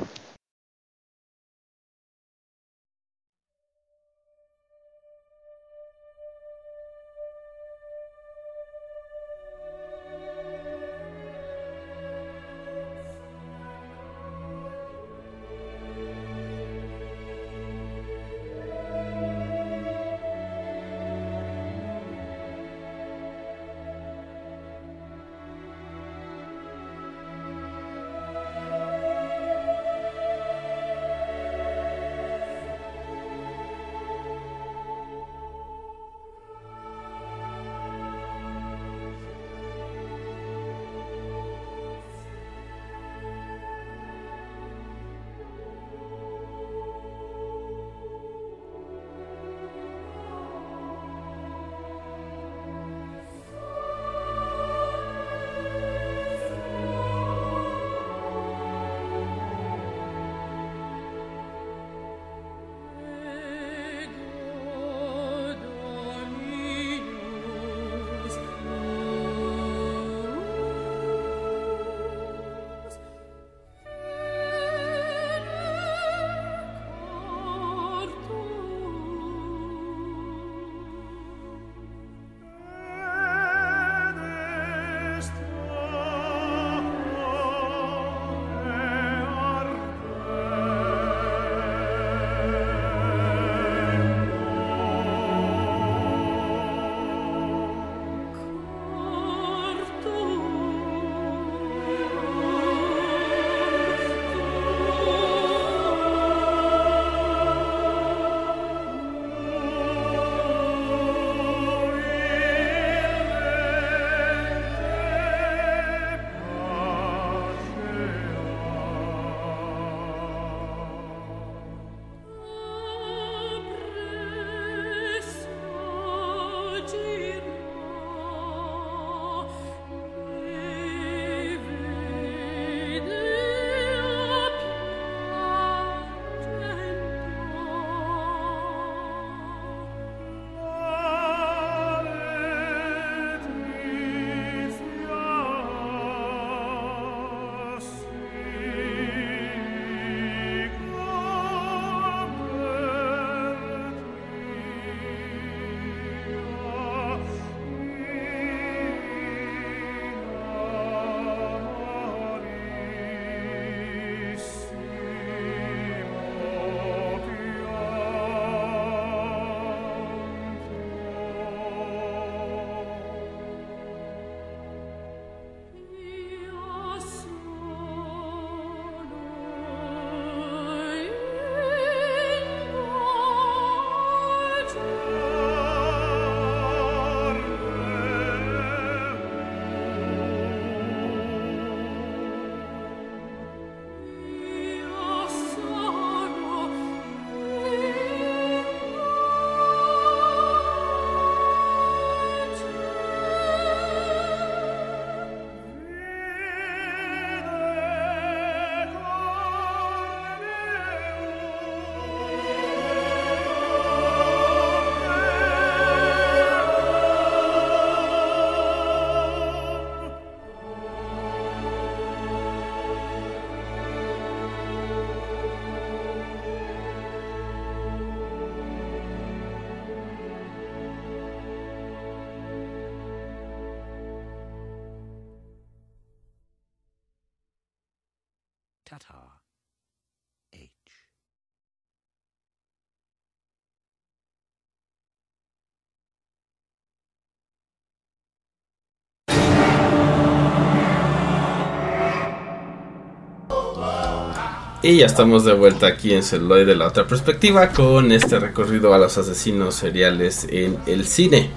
Y ya estamos de vuelta aquí en Celuloid de la otra perspectiva con este recorrido a los asesinos seriales en el cine.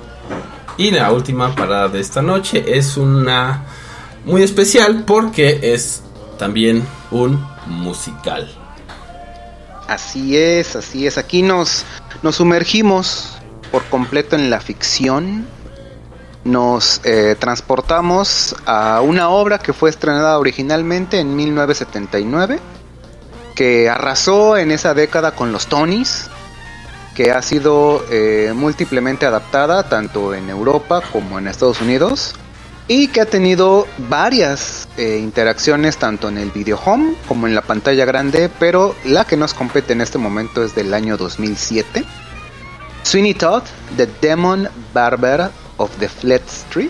Y la última parada de esta noche es una muy especial porque es también un musical. Así es, así es. Aquí nos, nos sumergimos por completo en la ficción. Nos eh, transportamos a una obra que fue estrenada originalmente en 1979, que arrasó en esa década con los Tonys, que ha sido eh, múltiplemente adaptada tanto en Europa como en Estados Unidos y que ha tenido varias eh, interacciones tanto en el video home como en la pantalla grande, pero la que nos compete en este momento es del año 2007. Sweeney Todd, The Demon Barber of the Fleet Street,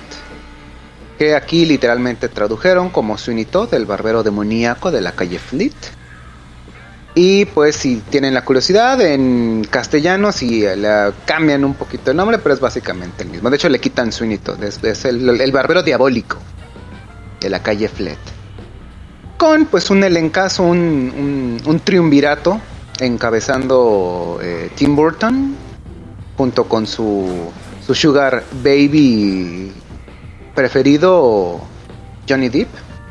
que aquí literalmente tradujeron como Sweeney Todd, el barbero demoníaco de la calle Fleet. Y pues si tienen la curiosidad, en castellano le cambian un poquito el nombre, pero es básicamente el mismo. De hecho le quitan Sweeney Todd, es, es el, el barbero diabólico de la calle Flet. Con pues un elencazo, un, un, un triunvirato encabezando eh, Tim Burton junto con su, su sugar baby preferido Johnny Depp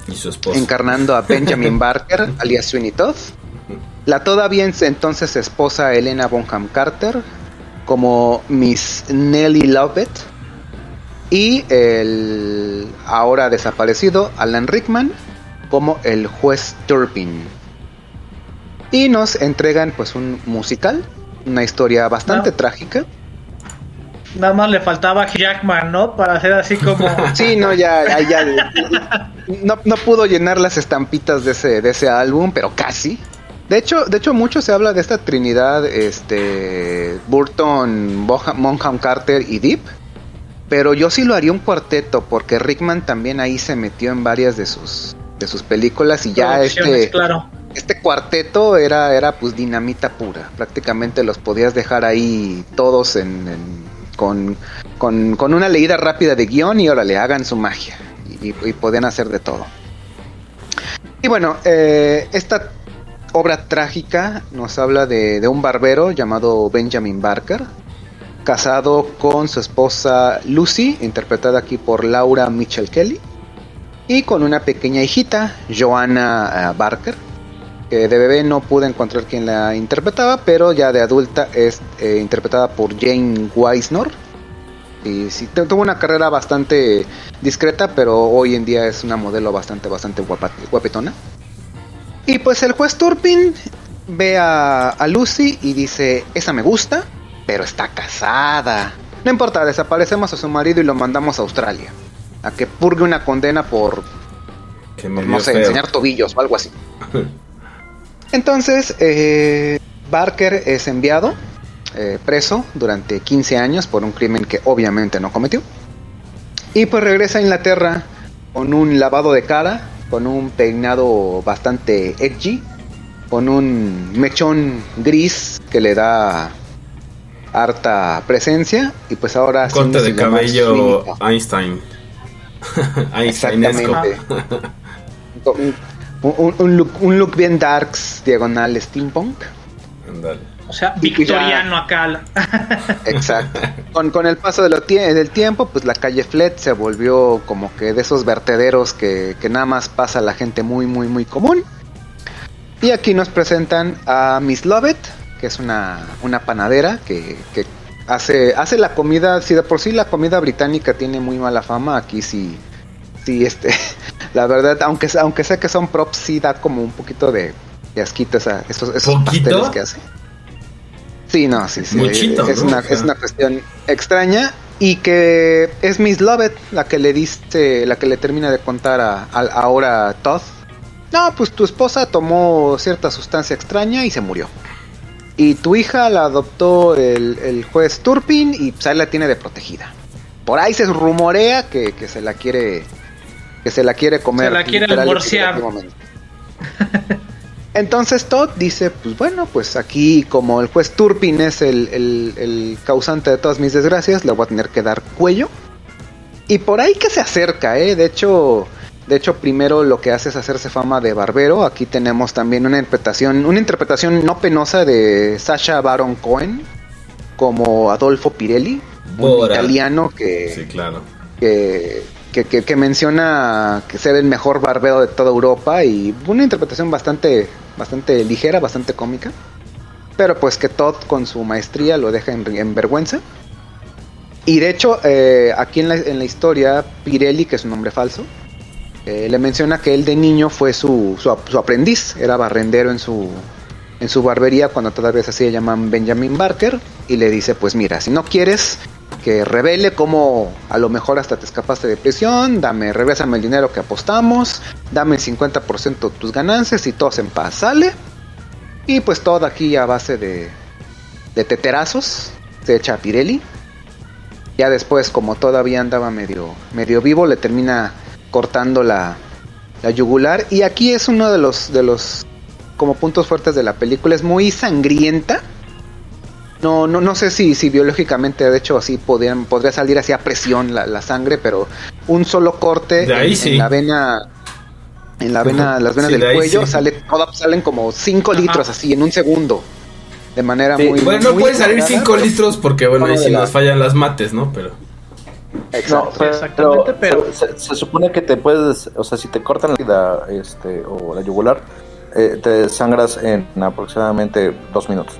Y su esposo. encarnando a Benjamin Barker, [LAUGHS] alias Sweeney Todd. La todavía en- entonces esposa Elena Bonham Carter, como Miss Nellie Lovett. Y el ahora desaparecido Alan Rickman, como el juez Turpin. Y nos entregan pues un musical, una historia bastante No. trágica. Nada más le faltaba Jackman, ¿no? Para hacer así como. [LAUGHS] Sí, no, ya, ya, ya- [LAUGHS] no, no pudo llenar las estampitas de ese, de ese álbum, pero casi. De hecho, de hecho, mucho se habla de esta trinidad, este, Burton, Bonham Carter y Deep. Pero yo sí lo haría un cuarteto, porque Rickman también ahí se metió en varias de sus, de sus películas y ya este, claro. este cuarteto era, era pues dinamita pura. Prácticamente los podías dejar ahí todos en, en- con, con, con una leída rápida de guion y órale, hagan su magia. Y, y podían hacer de todo. Y bueno, eh, esta obra trágica nos habla de, un barbero llamado Benjamin Barker, casado con su esposa Lucy, interpretada aquí por Laura Mitchell Kelly, y con una pequeña hijita, Joanna eh, Barker, que de bebé no pude encontrar quien la interpretaba, pero ya de adulta es eh, interpretada por Jane Weisnor. Y sí, tu- tuvo una carrera bastante discreta, pero hoy en día es una modelo bastante, bastante guapetona. Y pues el juez Turpin ve a, a Lucy y dice, esa me gusta, pero está casada. No importa, desaparecemos a su marido y lo mandamos a Australia. A que purgue una condena por, Que me no sé, feo. enseñar tobillos o algo así. [LAUGHS] Entonces, eh, Barker es enviado eh, preso durante 15 años por un crimen que obviamente no cometió. Y pues regresa a Inglaterra con un lavado de cara, con un peinado bastante edgy, con un mechón gris que le da harta presencia y pues ahora Corte de cabello. Einstein. [LAUGHS] Einsteinesco. Exactamente. [LAUGHS] un, un- un look, un look bien darks, diagonal steampunk. Ándale. O sea, victoriano acá. Exacto. [LAUGHS] con, con el paso de lo tie- del tiempo, pues la calle Flet se volvió como que de esos vertederos que, que nada más pasa la gente muy, muy, muy común. Y aquí nos presentan a Miss Lovett, que es una, una panadera que, que hace, hace la comida, si de por sí la comida británica tiene muy mala fama, aquí sí, sí, este, [LAUGHS] la verdad, aunque, aunque sé que son props, sí da como un poquito de, de asquito esa- esos, esos ¿Poquito? pasteles que hace. Sí, no, sí, sí. Muchito, es, ¿no? una, es una cuestión extraña y que es Miss Lovett la que le dice, la que le termina de contar a, a- ahora Todd. No, pues tu esposa tomó cierta sustancia extraña y se murió. Y tu hija la adoptó el, el juez Turpin y pues ahí la tiene de protegida. Por ahí se rumorea que, que se la quiere que se la quiere comer. Se la quiere figurativamente. [LAUGHS] Entonces Todd dice, pues bueno, pues aquí como el juez Turpin es el, el- el causante de todas mis desgracias, le voy a tener que dar cuello. Y por ahí que se acerca, ¿eh? De hecho, de hecho primero lo que hace es hacerse fama de barbero. Aquí tenemos también una interpretación, una interpretación no penosa de Sasha Baron Cohen como Adolfo Pirelli, un italiano que, Sí, claro. que, que, que- que menciona que ser el mejor barbero de toda Europa y una interpretación bastante, bastante ligera, bastante cómica. Pero pues que Todd con su maestría lo deja en, en vergüenza. Y de hecho, eh, aquí en la, historia, Pirelli, que es un nombre falso, eh, le menciona que él de niño fue su, su, su aprendiz, era barrendero en su, en su barbería cuando todavía se hacía llaman Benjamin Barker y le dice pues mira si no quieres que revele cómo a lo mejor hasta te escapaste de prisión dame regrésame el dinero que apostamos dame el 50% de tus ganancias y todos en paz sale y pues todo aquí a base de de teterazos se echa a Pirelli. Ya después como todavía andaba medio medio vivo le termina cortando la la yugular. Y aquí es uno de los de los como puntos fuertes de la película es muy sangrienta no no no sé si si biológicamente de hecho así podrían podría salir así a presión la, la sangre pero un solo corte De ahí en, sí. en la vena en la vena las venas Sí, del cuello sí. sale toda- salen como 5 litros así en un segundo de manera Sí, muy Bueno, no muy puede salir exagerada, 5 pero- litros porque, bueno, ahí sí la- nos fallan las mates, ¿no? Pero. Exacto. pero, exactamente, pero- se, se supone que te puedes, o sea, si te cortan la vida, este, o la yugular, eh, te sangras en aproximadamente dos minutos.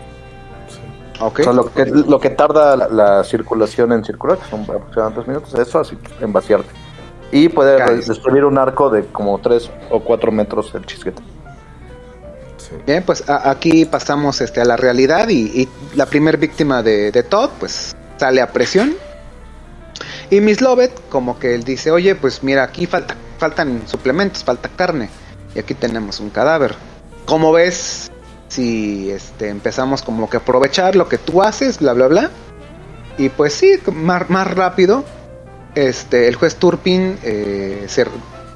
Ok. O sea, lo que, lo que tarda la, la circulación en circular, que son aproximadamente dos minutos, eso así en vaciarte. Y puede Cállate. destruir un arco de como tres o cuatro metros el chisquete. Sí. Bien, pues a- aquí pasamos este, a la realidad y, y la primer víctima de, de Todd pues sale a presión. Y Miss Lovett como que él dice, oye, pues mira, aquí falta, faltan suplementos, falta carne. Y aquí tenemos un cadáver. ¿Cómo ves si este, empezamos como que aprovechar lo que tú haces, bla, bla, bla? Y pues sí, más, más rápido, este, el juez Turpin eh,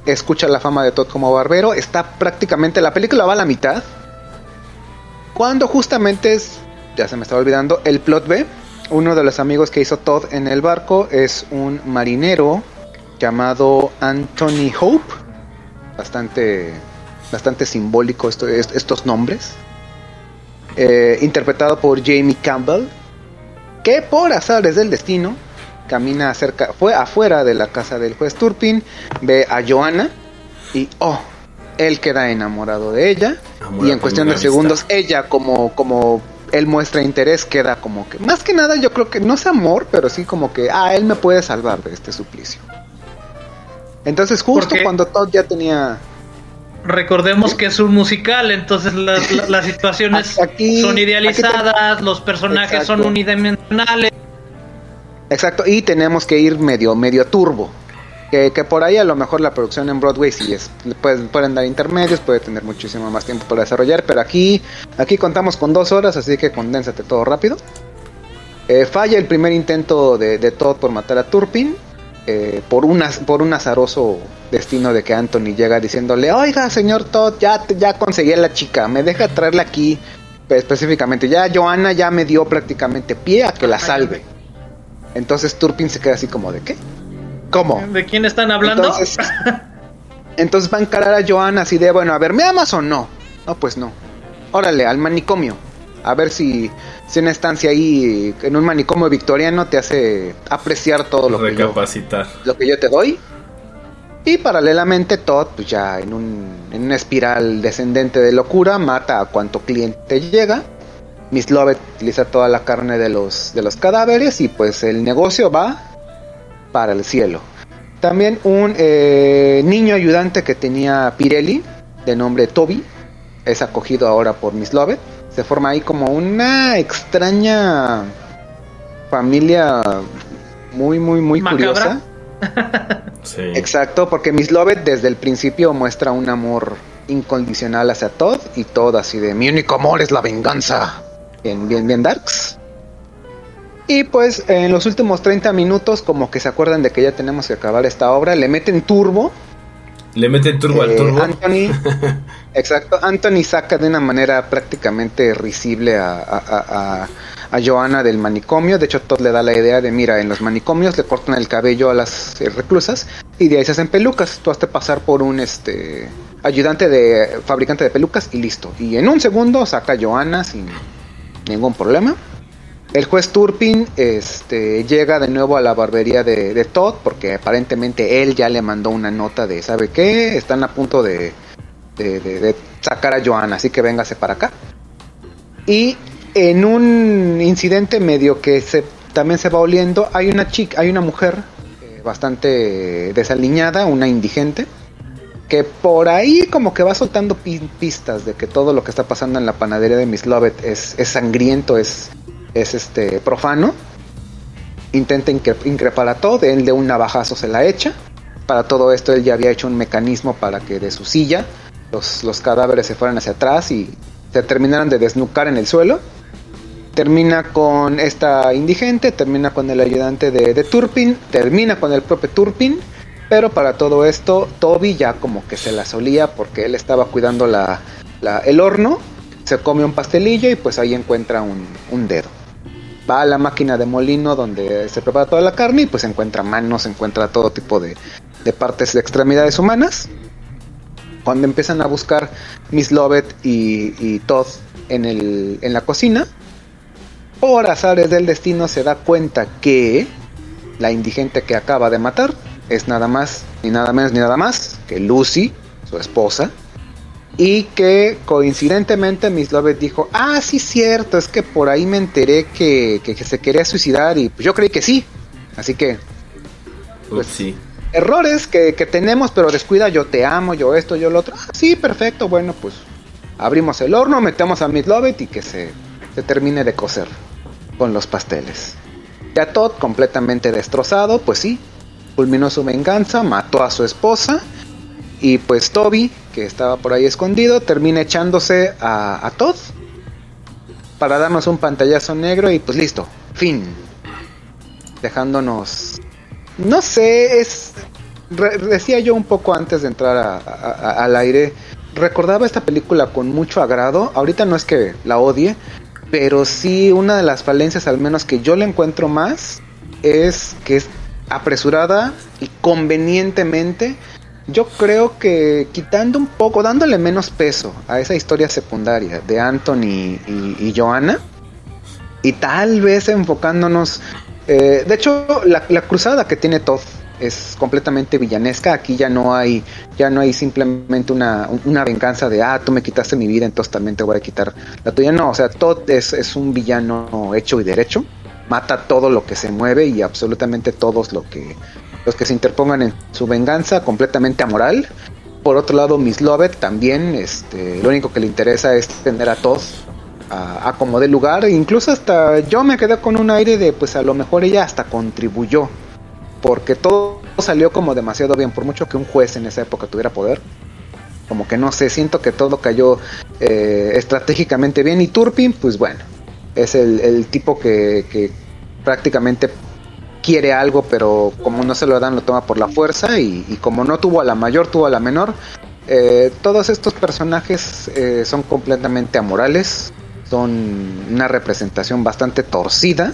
escucha la fama de Todd como barbero. Está prácticamente, la película va a la mitad. Cuando justamente es, ya se me estaba olvidando, el plot B. Uno de los amigos que hizo Todd en el barco es un marinero llamado Anthony Hope. Bastante, bastante simbólico esto- est- estos nombres. Eh, interpretado por Jamie Campbell. Que por azares del destino camina cerca, fue afuera de la casa del juez Turpin, ve a Joanna y oh, él queda enamorado de ella Amor y en cuestión de segundos ella como como él muestra interés queda como que más que nada yo creo que no es amor pero sí como que ah él me puede salvar de este suplicio entonces justo cuando Todd ya tenía Recordemos que es un musical, entonces las, las- las situaciones [LAUGHS] Aquí- son idealizadas, los personajes son unidimensionales. Exacto, y tenemos que ir medio, medio turbo. Que, que por ahí a lo mejor la producción en Broadway sí es. Pueden, pueden dar intermedios, puede tener muchísimo más tiempo para desarrollar, pero aquí, aquí contamos con dos horas, así que condénsate todo rápido. Eh, falla el primer intento de, de Todd por matar a Turpin. Eh, por, un az- por un azaroso destino de que Anthony llega diciéndole, oiga señor Todd, ya, ya conseguí a la chica, me deja traerla aquí específicamente. Ya Joanna ya me dio prácticamente pie a que la salve. Entonces Turpin se queda así como de qué? ¿Cómo? ¿De quién están hablando? Entonces, [LAUGHS] entonces va a encarar a Joanna así de, bueno, a ver, ¿me amas o no? No, pues no. Órale, al manicomio. A ver si, si una estancia ahí en un manicomio victoriano te hace apreciar todo lo que, yo, lo que yo te doy. Y paralelamente Todd, pues ya en, un, en una espiral descendente de locura, mata a cuanto cliente llega. Miss Lovett utiliza toda la carne de los, de los cadáveres y pues el negocio va para el cielo. También un eh, niño ayudante que tenía Pirelli, de nombre Toby, es acogido ahora por Miss Lovett. Se forma ahí como una extraña familia muy, muy, muy Macabra. curiosa. [LAUGHS] Sí. Exacto, porque Miss Lovett desde el principio muestra un amor incondicional hacia Todd y Todd así de mi único amor es la venganza. Bien, bien, bien darks. Y pues en los últimos 30 minutos como que se acuerdan de que ya tenemos que acabar esta obra, le meten turbo. Le meten turbo al Eh, turbo. Anthony, [LAUGHS] Exacto, Anthony saca de una manera prácticamente risible a, a, a- a- del manicomio. De hecho, Todd le da la idea de: mira, en los manicomios le cortan el cabello a las eh, reclusas y de ahí se hacen pelucas. Tú hazte pasar por un este ayudante de fabricante de pelucas y listo. Y en un segundo saca a Joanna sin ningún problema. El juez Turpin este, llega de nuevo a la barbería de, Todd porque aparentemente él ya le mandó una nota de, ¿sabe qué? Están a punto de, sacar a Joanna, así que véngase para acá. Y en un incidente medio que se, también se va oliendo, hay una chica, hay una mujer eh, bastante desaliñada, una indigente, que por ahí como que va soltando pi- pistas de que todo lo que está pasando en la panadería de Miss Lovett es sangriento, es, es este profano. Intenta incre- increpar a Todd, él de un navajazo se la echa. Para todo esto él ya había hecho un mecanismo para que de su silla los, los cadáveres se fueran hacia atrás y se terminaran de desnucar en el suelo. Termina con esta indigente, termina con el ayudante de, Turpin, termina con el propio Turpin, pero para todo esto Toby ya como que se la solía porque él estaba cuidando la- el horno, se come un pastelillo y pues ahí encuentra un, un dedo. Va a la máquina de molino donde se prepara toda la carne y pues encuentra manos, encuentra todo tipo de, de partes de extremidades humanas. Cuando empiezan a buscar Miss Lovett y, y Todd en, el, en la cocina, por azares del destino se da cuenta que la indigente que acaba de matar es nada más, ni nada menos, ni nada más que Lucy, su esposa, y que coincidentemente Miss Lovett dijo, ah, sí cierto, es que por ahí me enteré que, que- que se quería suicidar y pues yo creí que sí. Así que Pues sí. errores que, que tenemos, pero descuida, yo te amo, yo esto, yo lo otro. Ah, sí, perfecto, bueno, pues abrimos el horno, metemos a Miss Lovett y que se, se termine de cocer con los pasteles. Ya Todd, completamente destrozado, pues sí, culminó su venganza, mató a su esposa y pues Toby, que estaba por ahí escondido, termina echándose a, a Todd para darnos un pantallazo negro y pues listo, fin. Dejándonos no sé, es. decía yo un poco antes de entrar a- al aire. Recordaba esta película con mucho agrado. Ahorita no es que la odie, pero sí una de las falencias, al menos que yo le encuentro más, es que es apresurada y convenientemente. Yo creo que quitando un poco, dándole menos peso a esa historia secundaria de Anthony y, y Joanna, y tal vez enfocándonos. eh, de hecho, la, la cruzada que tiene Todd es completamente villanesca. Aquí ya no hay, ya no hay simplemente una, una venganza de ah, tú me quitaste mi vida, entonces también te voy a quitar la tuya. No, o sea, Todd es, es un villano hecho y derecho. Mata todo lo que se mueve y absolutamente todos lo que, los que se interpongan en su venganza, completamente amoral. Por otro lado, Miss Lovett también, este, lo único que le interesa es tener a Todd a, como de lugar. Incluso hasta yo me quedé con un aire de, pues a lo mejor ella hasta contribuyó. Porque todo salió como demasiado bien, por mucho que un juez en esa época tuviera poder. Como que no sé, siento que todo cayó eh, estratégicamente bien. Y Turpin, pues bueno, es el, tipo que prácticamente quiere algo, pero como no se lo dan, lo toma por la fuerza. Y, como no tuvo a la mayor, tuvo a la menor. Eh, todos estos personajes eh, son completamente amorales, son una representación bastante torcida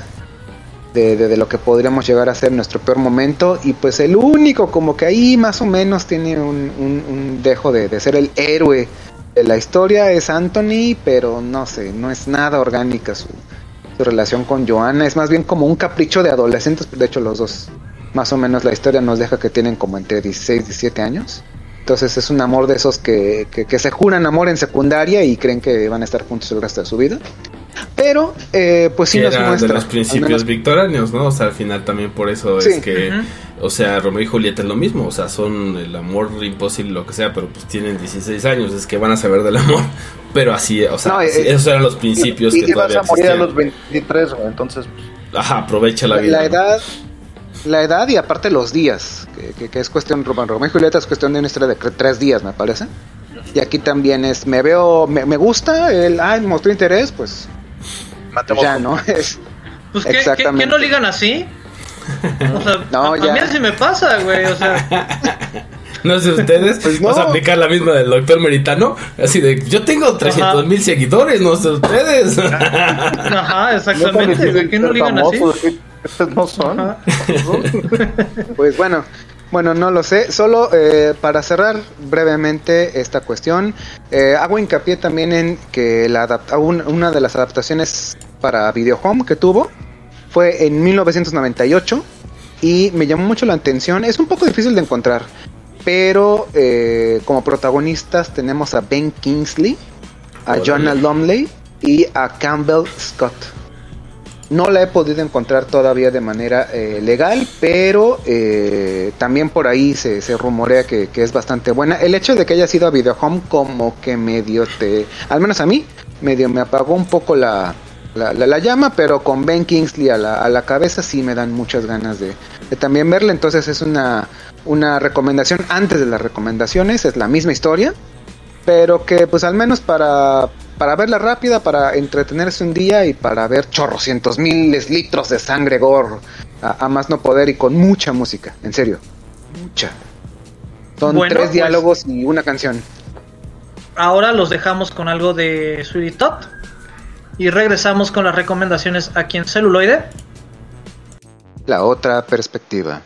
de, lo que podríamos llegar a ser nuestro peor momento y pues el único como que ahí más o menos tiene un dejo de, de ser el héroe de la historia es Anthony, pero no sé, no es nada orgánica su, su relación con Joanna, es más bien como un capricho de adolescentes, de hecho los dos, más o menos la historia nos deja que tienen como entre 16 y 17 años. Entonces es un amor de esos que, que, que se juran amor en secundaria y creen que van a estar juntos el resto de su vida. Pero, eh, pues sí que nos era muestra. de los principios victorianos, ¿no? O sea, al final también por eso Sí. es que, Ujú. o sea, Romeo y Julieta es lo mismo, o sea, son el amor imposible, lo que sea, pero pues tienen 16 años, es que van a saber del amor, [LAUGHS] pero así, o sea, No, así- eh, esos eran los principios y, que y vas todavía a morir a los 23, güey, entonces pues, Ajá, aprovecha la la, vida. la ¿no? edad la edad y aparte los días que, que- que es cuestión Romeo Romeo y Julieta es cuestión de una historia de tres días me parece y aquí también es me veo me, me gusta el ay mostró interés pues matemos ya no [LAUGHS] es Pues ¿qué, qué, Exactamente. qué no ligan así? O sea, [LAUGHS] No, a, a ya. mí así me pasa, güey. O sea, [LAUGHS] No sé ustedes, Pues no. vas a aplicar la misma del doctor Meritano, así de, yo tengo 300 mil seguidores, no sé ustedes. Ajá, exactamente. ¿Por qué no ligan así? No son. Ajá. Pues bueno, bueno, no lo sé. Solo eh, para cerrar brevemente esta cuestión, eh, hago hincapié también en que la un- una de las adaptaciones para Video Home que tuvo fue en 1998 y me llamó mucho la atención. Es un poco difícil de encontrar, pero eh, como protagonistas tenemos a Ben Kingsley, a Órale. Jonah Lumley y a Campbell Scott. No la he podido encontrar todavía de manera eh, legal, pero eh, también por ahí se, rumorea que, es bastante buena. El hecho de que haya sido a Video Home como que medio te... Al menos a mí, medio me apagó un poco la, la, la- la llama, pero con Ben Kingsley a la, a la cabeza sí me dan muchas ganas de, de también verla. Entonces es una, una recomendación antes de las recomendaciones, es la misma historia pero que pues al menos para, para verla rápida, para entretenerse un día y para ver chorrocientos miles litros de sangre gore a, a más no poder y con mucha música, en serio, mucha. Son Bueno, tres pues- diálogos y una canción. Ahora los dejamos con algo de Sweetie Tot. Y regresamos con las recomendaciones aquí en celuloide. La otra perspectiva.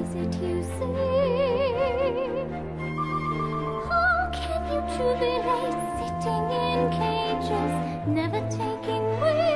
Is it you sing? How oh, can you sitting in cages, never taking wing?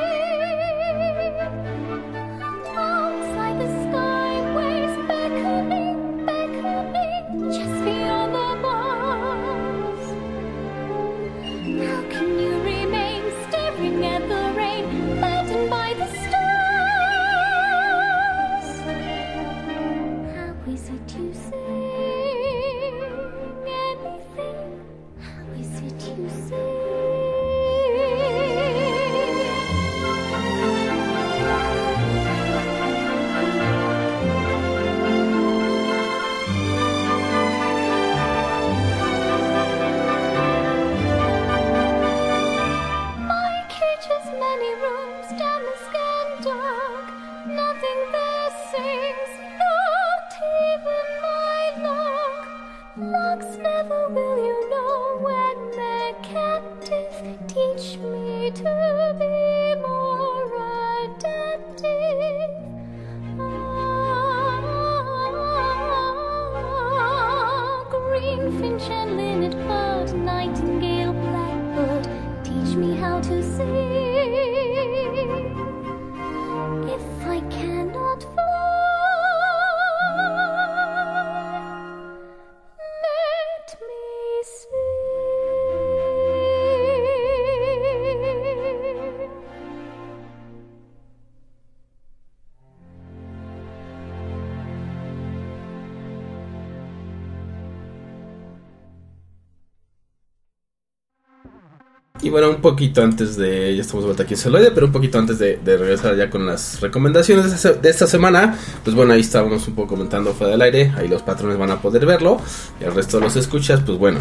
Bueno, un poquito antes de. Ya estamos de vuelta aquí en Celoide, pero un poquito antes de, regresar ya con las recomendaciones de esta, semana. Pues bueno, ahí estábamos un poco comentando fuera del aire. Ahí los patrones van a poder verlo. Y el resto de los escuchas, pues bueno.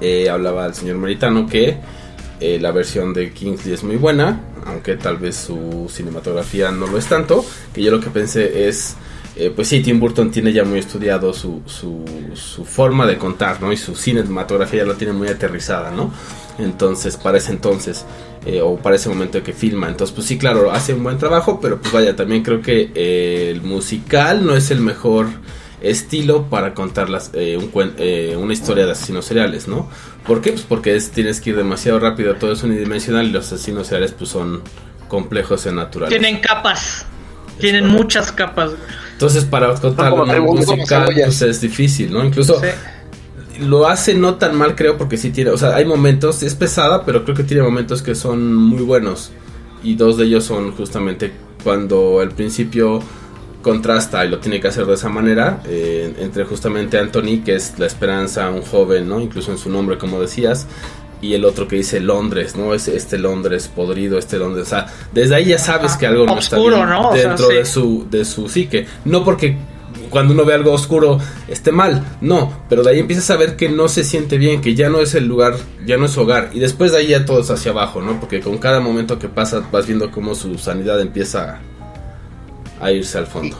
eh, hablaba el señor Meritano que eh, la versión de Kingsley es muy buena. Aunque tal vez su cinematografía no lo es tanto. Que yo lo que pensé es. Eh, pues sí, Tim Burton tiene ya muy estudiado su, su, su forma de contar, ¿no? Y su cinematografía ya lo tiene muy aterrizada, ¿no? Entonces, para ese entonces, eh, o para ese momento de que filma. Entonces, pues sí, claro, hace un buen trabajo, pero pues vaya, también creo que eh, el musical no es el mejor estilo para contar las, eh, un cuen- eh, una historia de asesinos seriales, ¿no? ¿Por qué? Pues porque es- tienes que ir demasiado rápido, todo es unidimensional y los asesinos seriales pues son complejos en naturaleza. Tienen capas. Tienen muchas capas. Entonces, para contarlo como en un tributos, como musical, cebollas. pues es difícil, ¿no? Incluso Sí. lo hace no tan mal, creo, porque sí tiene, o sea, hay momentos, es pesada, pero creo que tiene momentos que son muy buenos. Y dos de ellos son justamente cuando al principio contrasta y lo tiene que hacer de esa manera eh, entre justamente Anthony, que es la esperanza, un joven, ¿no? Incluso en su nombre, como decías, y el otro que dice Londres, ¿no? Es este Londres podrido, este Londres, o sea, desde ahí ya sabes que algo no Obscuro, está bien ¿no? O sea, dentro sí. de su de su psique, no porque cuando uno ve algo oscuro esté mal, no, pero de ahí empiezas a ver que no se siente bien, que ya no es el lugar, ya no es su hogar, y después de ahí ya todo es hacia abajo, ¿no? Porque con cada momento que pasa vas viendo cómo su sanidad empieza a irse al fondo.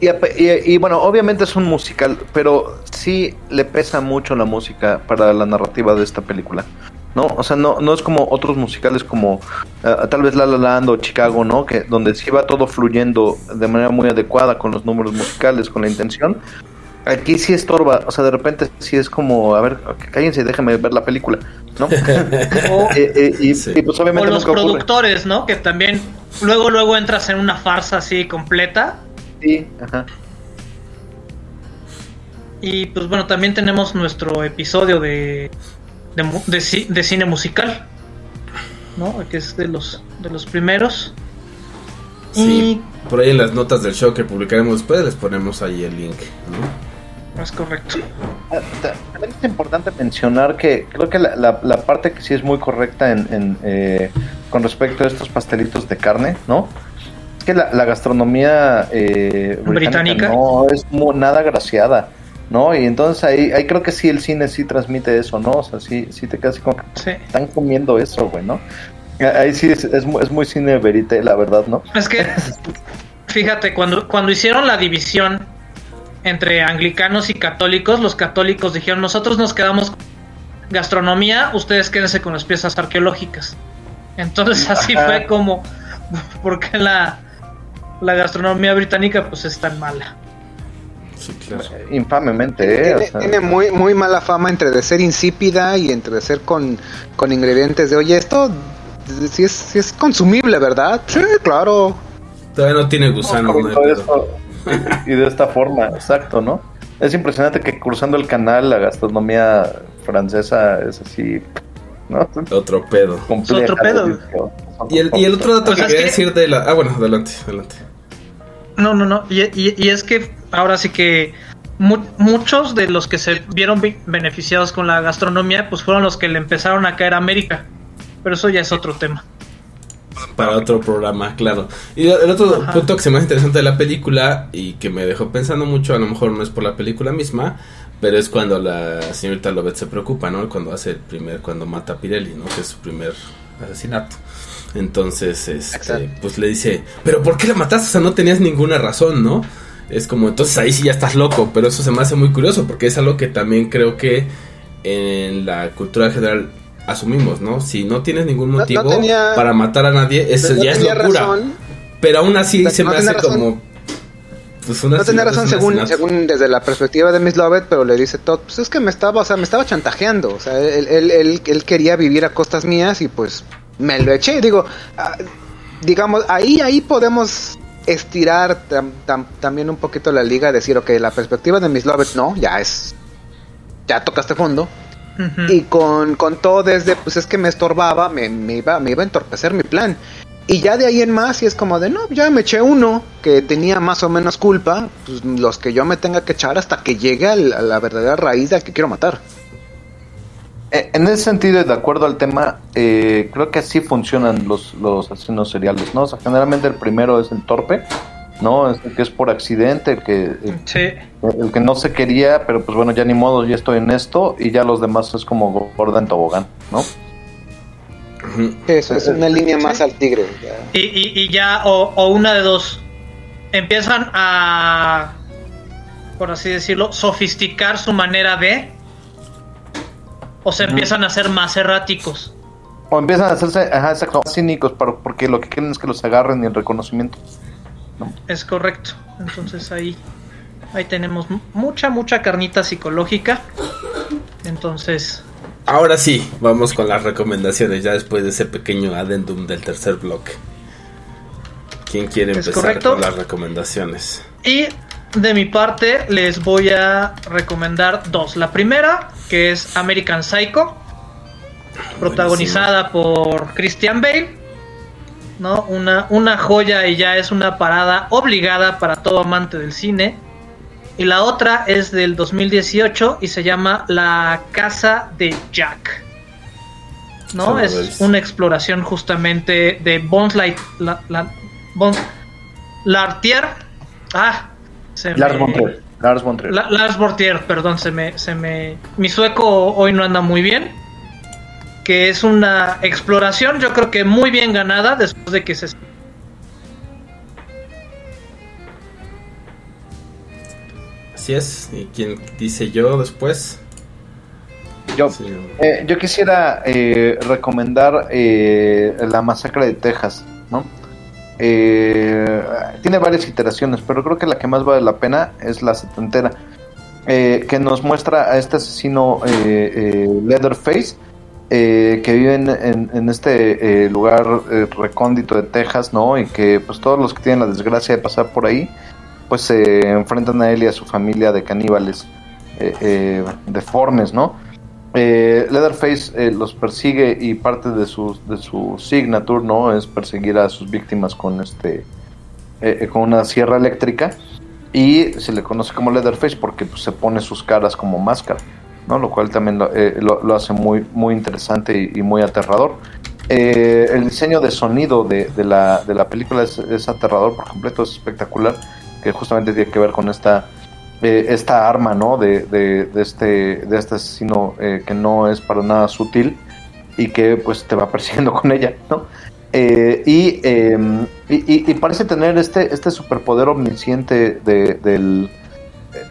Y, y- y, bueno, obviamente es un musical, pero sí le pesa mucho la música para la narrativa de esta película. ¿No? O sea, no, no es como otros musicales como eh, tal vez La La Land o Chicago, ¿no? Que donde sí va todo fluyendo de manera muy adecuada con los números musicales, con la intención. Aquí sí estorba, o sea, de repente sí es como, a ver, cállense y déjenme ver la película, ¿no? [LAUGHS] O, Eh, eh, y, Sí. y, pues o obviamente los ocurre. productores, ¿no? Que también luego luego entras en una farsa así completa. Sí, ajá. Y pues bueno, también tenemos nuestro episodio de, de, cine musical, ¿no? Que es de los, de los primeros. Sí, por ahí en las notas del show que publicaremos después les ponemos ahí el link, ¿no? Es correcto. Ah, ta- También es importante mencionar que creo que la, la- la parte que sí es muy correcta en, en, eh, con respecto a estos pastelitos de carne, ¿no? Es que la, la gastronomía eh, británica, Británica. no es nada graciada, ¿no? Y entonces ahí, ahí creo que sí el cine sí transmite eso, ¿no? O sea, sí, sí te quedas que Sí. están comiendo eso, güey, ¿no? Ahí sí es, es, mu- es muy cine verite, la verdad, ¿no? Es que, [LAUGHS] fíjate, cuando, cuando hicieron la división entre anglicanos y católicos, los católicos dijeron, nosotros nos quedamos con gastronomía, ustedes quédense con las piezas arqueológicas. Entonces así Ajá. fue como, [LAUGHS] porque la, la gastronomía británica pues es tan mala. Sí, claro. Infamemente, ¿eh? Tiene, O sea, tiene muy, muy mala fama entre de ser insípida y entre de ser con, con ingredientes de, oye, esto si es, sí es consumible, ¿verdad? Sí, claro. Todavía no tiene gusano, no y de esta forma, exacto, ¿no? Es impresionante que cruzando el canal la gastronomía francesa es así, ¿no? Otro pedo. Compleja, otro pedo. Y el, y el otro dato Pues que quería que- decir de la... Ah, bueno, adelante, adelante. No, no, no. Y, y- y es que ahora sí que mu- muchos de los que se vieron beneficiados con la gastronomía, pues fueron los que le empezaron a caer a América. Pero eso ya es otro tema. Para otro programa, claro. Y el otro Ajá. punto que se me hace interesante de la película y que me dejó pensando mucho, a lo mejor no es por la película misma, pero es cuando la señorita Lovett se preocupa, ¿no? Cuando hace el primer, cuando mata a Pirelli, ¿no? Que es su primer asesinato. Entonces, este, pues le dice, pero ¿por qué la mataste? O sea, no tenías ninguna razón, ¿no? Es como, entonces ahí sí ya estás loco, pero eso se me hace muy curioso porque es algo que también creo que en la cultura general asumimos, ¿no? Si no tienes ningún no motivo tenía- para matar a nadie, eso ya es locura. razón. Pero aún así se me hace razón. como... Pues una No tenía razón según, según desde la perspectiva de Miss Lovett, pero le dice Todd, pues es que me estaba, o sea, me estaba chantajeando, o sea, él, él, él, él quería vivir a costas mías y pues me lo eché, digo, ah, digamos, ahí, ahí podemos estirar tam- tam- también un poquito la liga, decir, ok, la perspectiva de Miss Lovett no, ya es, ya tocaste fondo, y con, con todo desde, pues es que me estorbaba, me, me iba, me iba a entorpecer mi plan. Y ya de ahí en más, y es como de, no, ya me eché uno que tenía más o menos culpa, pues los que yo me tenga que echar hasta que llegue a la verdadera raíz del que quiero matar. Eh, En ese sentido, y de acuerdo al tema, eh, creo que así funcionan los, los asesinos seriales, ¿no? O sea, generalmente el primero es el torpe, ¿no? Es el que es por accidente, el que, el, Sí. el que no se quería, pero pues bueno, ya ni modo, ya estoy en esto, y ya los demás es como gorda en tobogán, ¿no? Eso es una línea más al tigre. ya. Y, y- y ya, o, o una de dos, empiezan a, por así decirlo, sofisticar su manera de, o se empiezan a ser más erráticos. O empiezan a hacerse, ajá, exacto, más cínicos, para- porque lo que quieren es que los agarren y el reconocimiento. Es correcto. Entonces ahí, ahí tenemos mu- mucha, mucha carnita psicológica. Entonces, Ahora sí, vamos con las recomendaciones, ya después de ese pequeño adendum del tercer bloque. ¿Quién quiere empezar correcto. con las recomendaciones? Y de mi parte les voy a recomendar dos. La primera, que es American Psycho, protagonizada por Christian Bale. ¿no? Una, una joya y ya es una parada obligada para todo amante del cine. Y la otra es del 2018 y se llama La Casa de Jack. ¿No? Es una exploración justamente de Bones Light, la, la- Lartier. Ah, se Lars me-. Lars. La- Lars Bortier, perdón, se me, se me. Mi sueco hoy no anda muy bien. Que es una exploración, yo creo que muy bien ganada después de que se. Así es. ¿Y quién dice yo después? Yo, Sí. eh, yo quisiera eh, recomendar eh, La Masacre de Texas, ¿no? Eh, tiene varias iteraciones, pero creo que la que más vale la pena es la setentera, eh, que nos muestra a este asesino eh, eh, Leatherface, eh, que vive en, en- este eh, lugar recóndito de Texas, ¿no? Y que pues todos los que tienen la desgracia de pasar por ahí, pues se enfrentan a él y a su familia de caníbales deformes, ¿no? Eh, Leatherface eh, los persigue y parte de su, de su signature, ¿no? Es perseguir a sus víctimas con este eh, eh, con una sierra eléctrica y se le conoce como Leatherface porque pues, se pone sus caras como máscara, ¿no? Lo cual también lo, lo- lo hace muy, muy interesante y, muy aterrador. El diseño de sonido de, de la, de la película es, es aterrador por completo, es espectacular, que justamente tiene que ver con esta eh, esta arma, ¿no? De, de, este, de este asesino eh, que no es para nada sutil y que pues te va [LAUGHS] persiguiendo con ella, ¿no? Eh, y, eh, y, y- parece tener este, este superpoder omnisciente de, del,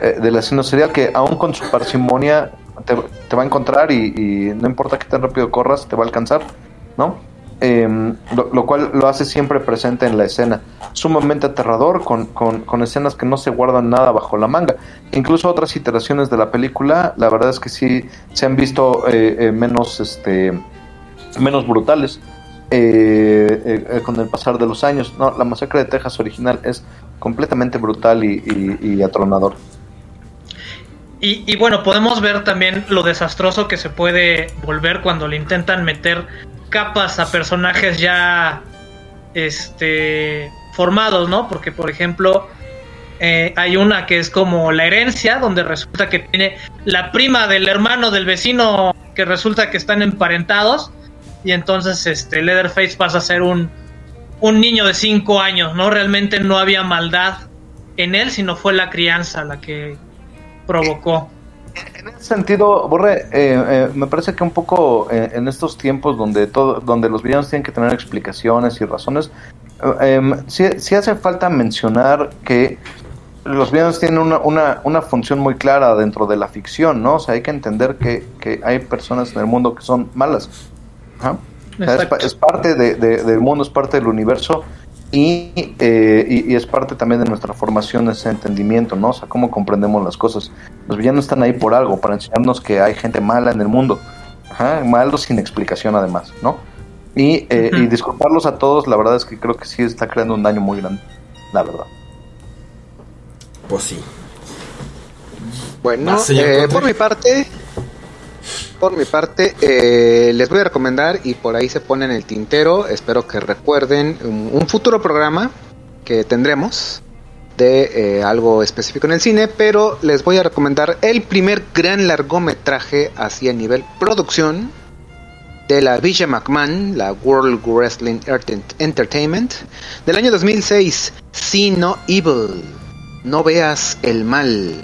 eh, del asesino serial que aún con su parsimonia te, va a encontrar y, y no importa que tan rápido corras, te va a alcanzar, ¿no? Eh, lo, cual lo hace siempre presente en la escena. Sumamente aterrador, con, con- escenas que no se guardan nada bajo la manga. Incluso otras iteraciones de la película, la verdad es que sí se han visto eh, eh, menos, este, menos brutales eh, con el pasar de los años. No, la masacre de Texas original es completamente brutal y, atronador. Y bueno, podemos ver también lo desastroso que se puede volver cuando le intentan meter capas a personajes ya este formados, ¿no? Porque por ejemplo eh, hay una que es como la herencia, donde resulta que tiene la prima del hermano del vecino que resulta que están emparentados y entonces este Leatherface pasa a ser un un niño de 5 años, ¿no? Realmente no había maldad en él, sino fue la crianza la que provocó. En ese sentido, Borre, eh, eh, me parece que un poco eh, en estos tiempos donde todo, donde los villanos tienen que tener explicaciones y razones, eh, em, sí, sí hace falta mencionar que los villanos tienen una, una, una función muy clara dentro de la ficción, ¿no? O sea, hay que entender que, que hay personas en el mundo que son malas. Ajá. O sea, es, parte de- de- del mundo, es parte del universo y, eh, y, y es parte también de nuestra formación, ese entendimiento, ¿no? O sea, cómo comprendemos las cosas. Los villanos están ahí por algo, para enseñarnos que hay gente mala en el mundo. Ajá, malos sin explicación además, ¿no? Y, eh, y disculparlos a todos, la verdad es que creo que sí está creando un daño muy grande, la verdad. Pues sí. Bueno, eh, por mi parte, por mi parte, eh, les voy a recomendar y por ahí se pone en el tintero. Espero que recuerden un, futuro programa que tendremos de eh, algo específico en el cine, pero les voy a recomendar el primer gran largometraje así a nivel producción de la Villa McMahon, la World Wrestling Ent- Entertainment, del año 2006, See No Evil, No Veas el Mal,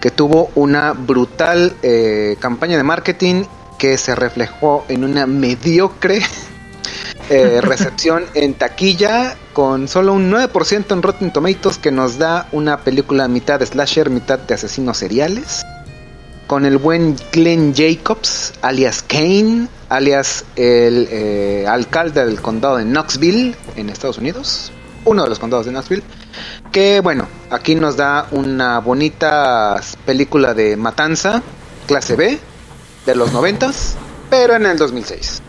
que tuvo una brutal eh, campaña de marketing que se reflejó en una mediocre [LAUGHS] eh, recepción en taquilla con solo un 9% en Rotten Tomatoes que nos da una película mitad de slasher, mitad de asesinos seriales. Con el buen Glenn Jacobs, alias Kane, alias el eh, alcalde del condado de Knoxville, en Estados Unidos. Uno de los condados de Knoxville. Que bueno, aquí nos da una bonita película de matanza, clase B, de los noventas, pero en el 2006.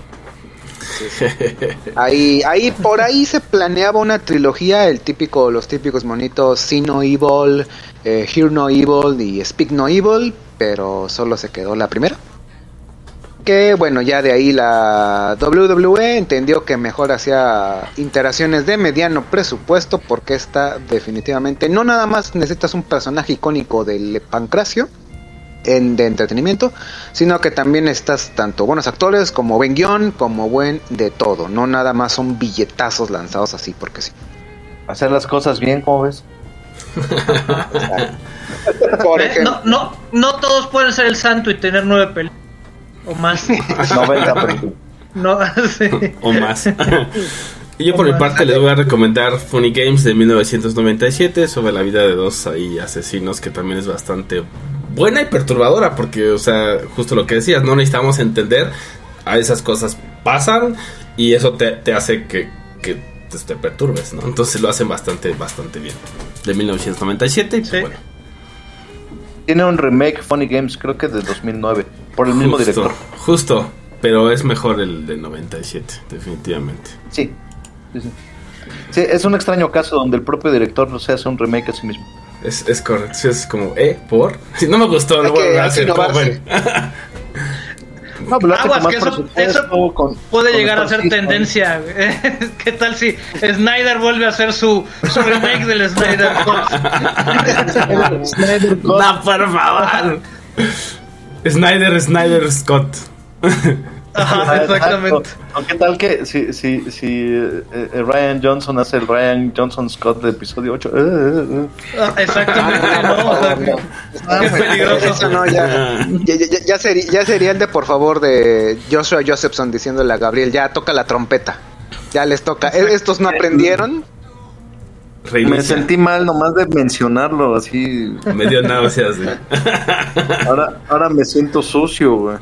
[LAUGHS] Ahí, ahí, por ahí se planeaba una trilogía, el típico, los típicos monitos See No Evil, eh, Hear No Evil y Speak No Evil, pero solo se quedó la primera. Que bueno, ya de ahí la WWE entendió que mejor hacía interacciones de mediano presupuesto porque esta definitivamente no nada más necesitas un personaje icónico del pancracio en, de entretenimiento, sino que también estás tanto buenos actores como buen guion, como buen de todo. No nada más son billetazos lanzados así porque sí. Hacer las cosas bien, ¿cómo ves? [LAUGHS] Por Eh, ejemplo, No, no, no todos pueden ser el santo y tener nueve películas o más. 90 películas. No, [LAUGHS] sí. o más. y [LAUGHS] yo por mi parte les voy a recomendar Funny Games de 1997 sobre la vida de dos ahí asesinos que también es bastante buena y perturbadora porque, o sea, justo lo que decías, no necesitamos entender a esas cosas pasan y eso te, te hace que, que pues, te perturbes, ¿no? Entonces lo hacen bastante, bastante bien. De 1997 y pues, Sí. bueno. Tiene un remake Funny Games, creo que de 2009, por el mismo justo, director. Justo, pero es mejor el de 97, definitivamente. Sí. Sí, sí. Sí, es un extraño caso donde el propio director no se hace un remake a sí mismo. Es, es correcto, sí, es como, ¿eh? ¿Por? Si no me gustó, lo voy que- a hacer. bueno. [LAUGHS] No, pero hace Aguas, que eso- presupuesto, eso con- Puede con llegar a ser System. tendencia. [LAUGHS] ¿Qué tal si Snyder vuelve a hacer su, su remake del Snyder Cut? Snyder [LAUGHS] Cut. No, por favor. [LAUGHS] Snyder, Snyder, Scott. Ajá, [LAUGHS] exactamente. ¿O qué tal que si, si, si eh, eh, Ryan Johnson hace el Ryan Johnson Scott de episodio 8? eh, eh, eh. Ah, Exactamente, ¿no? O sea, [LAUGHS] Ah, es peligroso. eso no, ya, [LAUGHS] ya, ya- ya sería, ya sería el de por favor de Joshua Josephson diciéndole a Gabriel, ya toca la trompeta. Ya les toca. E- Estos no aprendieron. Me Reinicia. sentí mal nomás de mencionarlo así. Me dio náuseas. güey. Ahora, ahora me siento sucio, güey.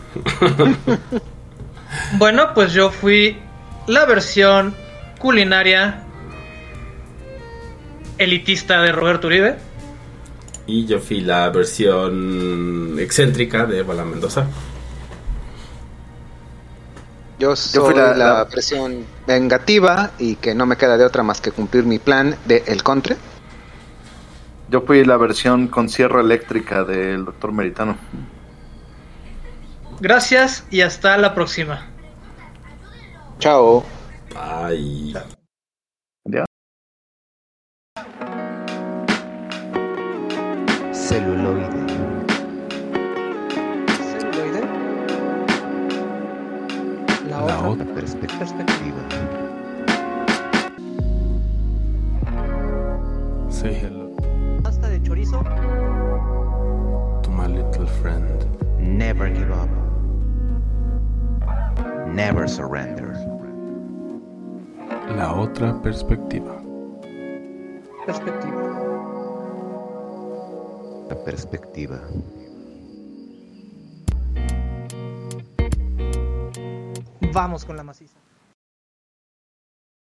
Bueno, pues yo fui la versión culinaria elitista de Roberto Uribe. Y yo fui la versión excéntrica de Bala Mendoza. Yo soy fui la- la, la- versión vengativa y que no me queda de otra más que cumplir mi plan de El Contre. Yo fui la versión con sierra eléctrica del doctor Meritano. Gracias y hasta la próxima. Chao. Ay. Adiós. Celuloide. La La otra. otra Perspectiva. Say hello pasta de chorizo. to my little friend. Never give up. Never surrender. Otra perspectiva. Perspectiva. La perspectiva. Vamos con la maciza.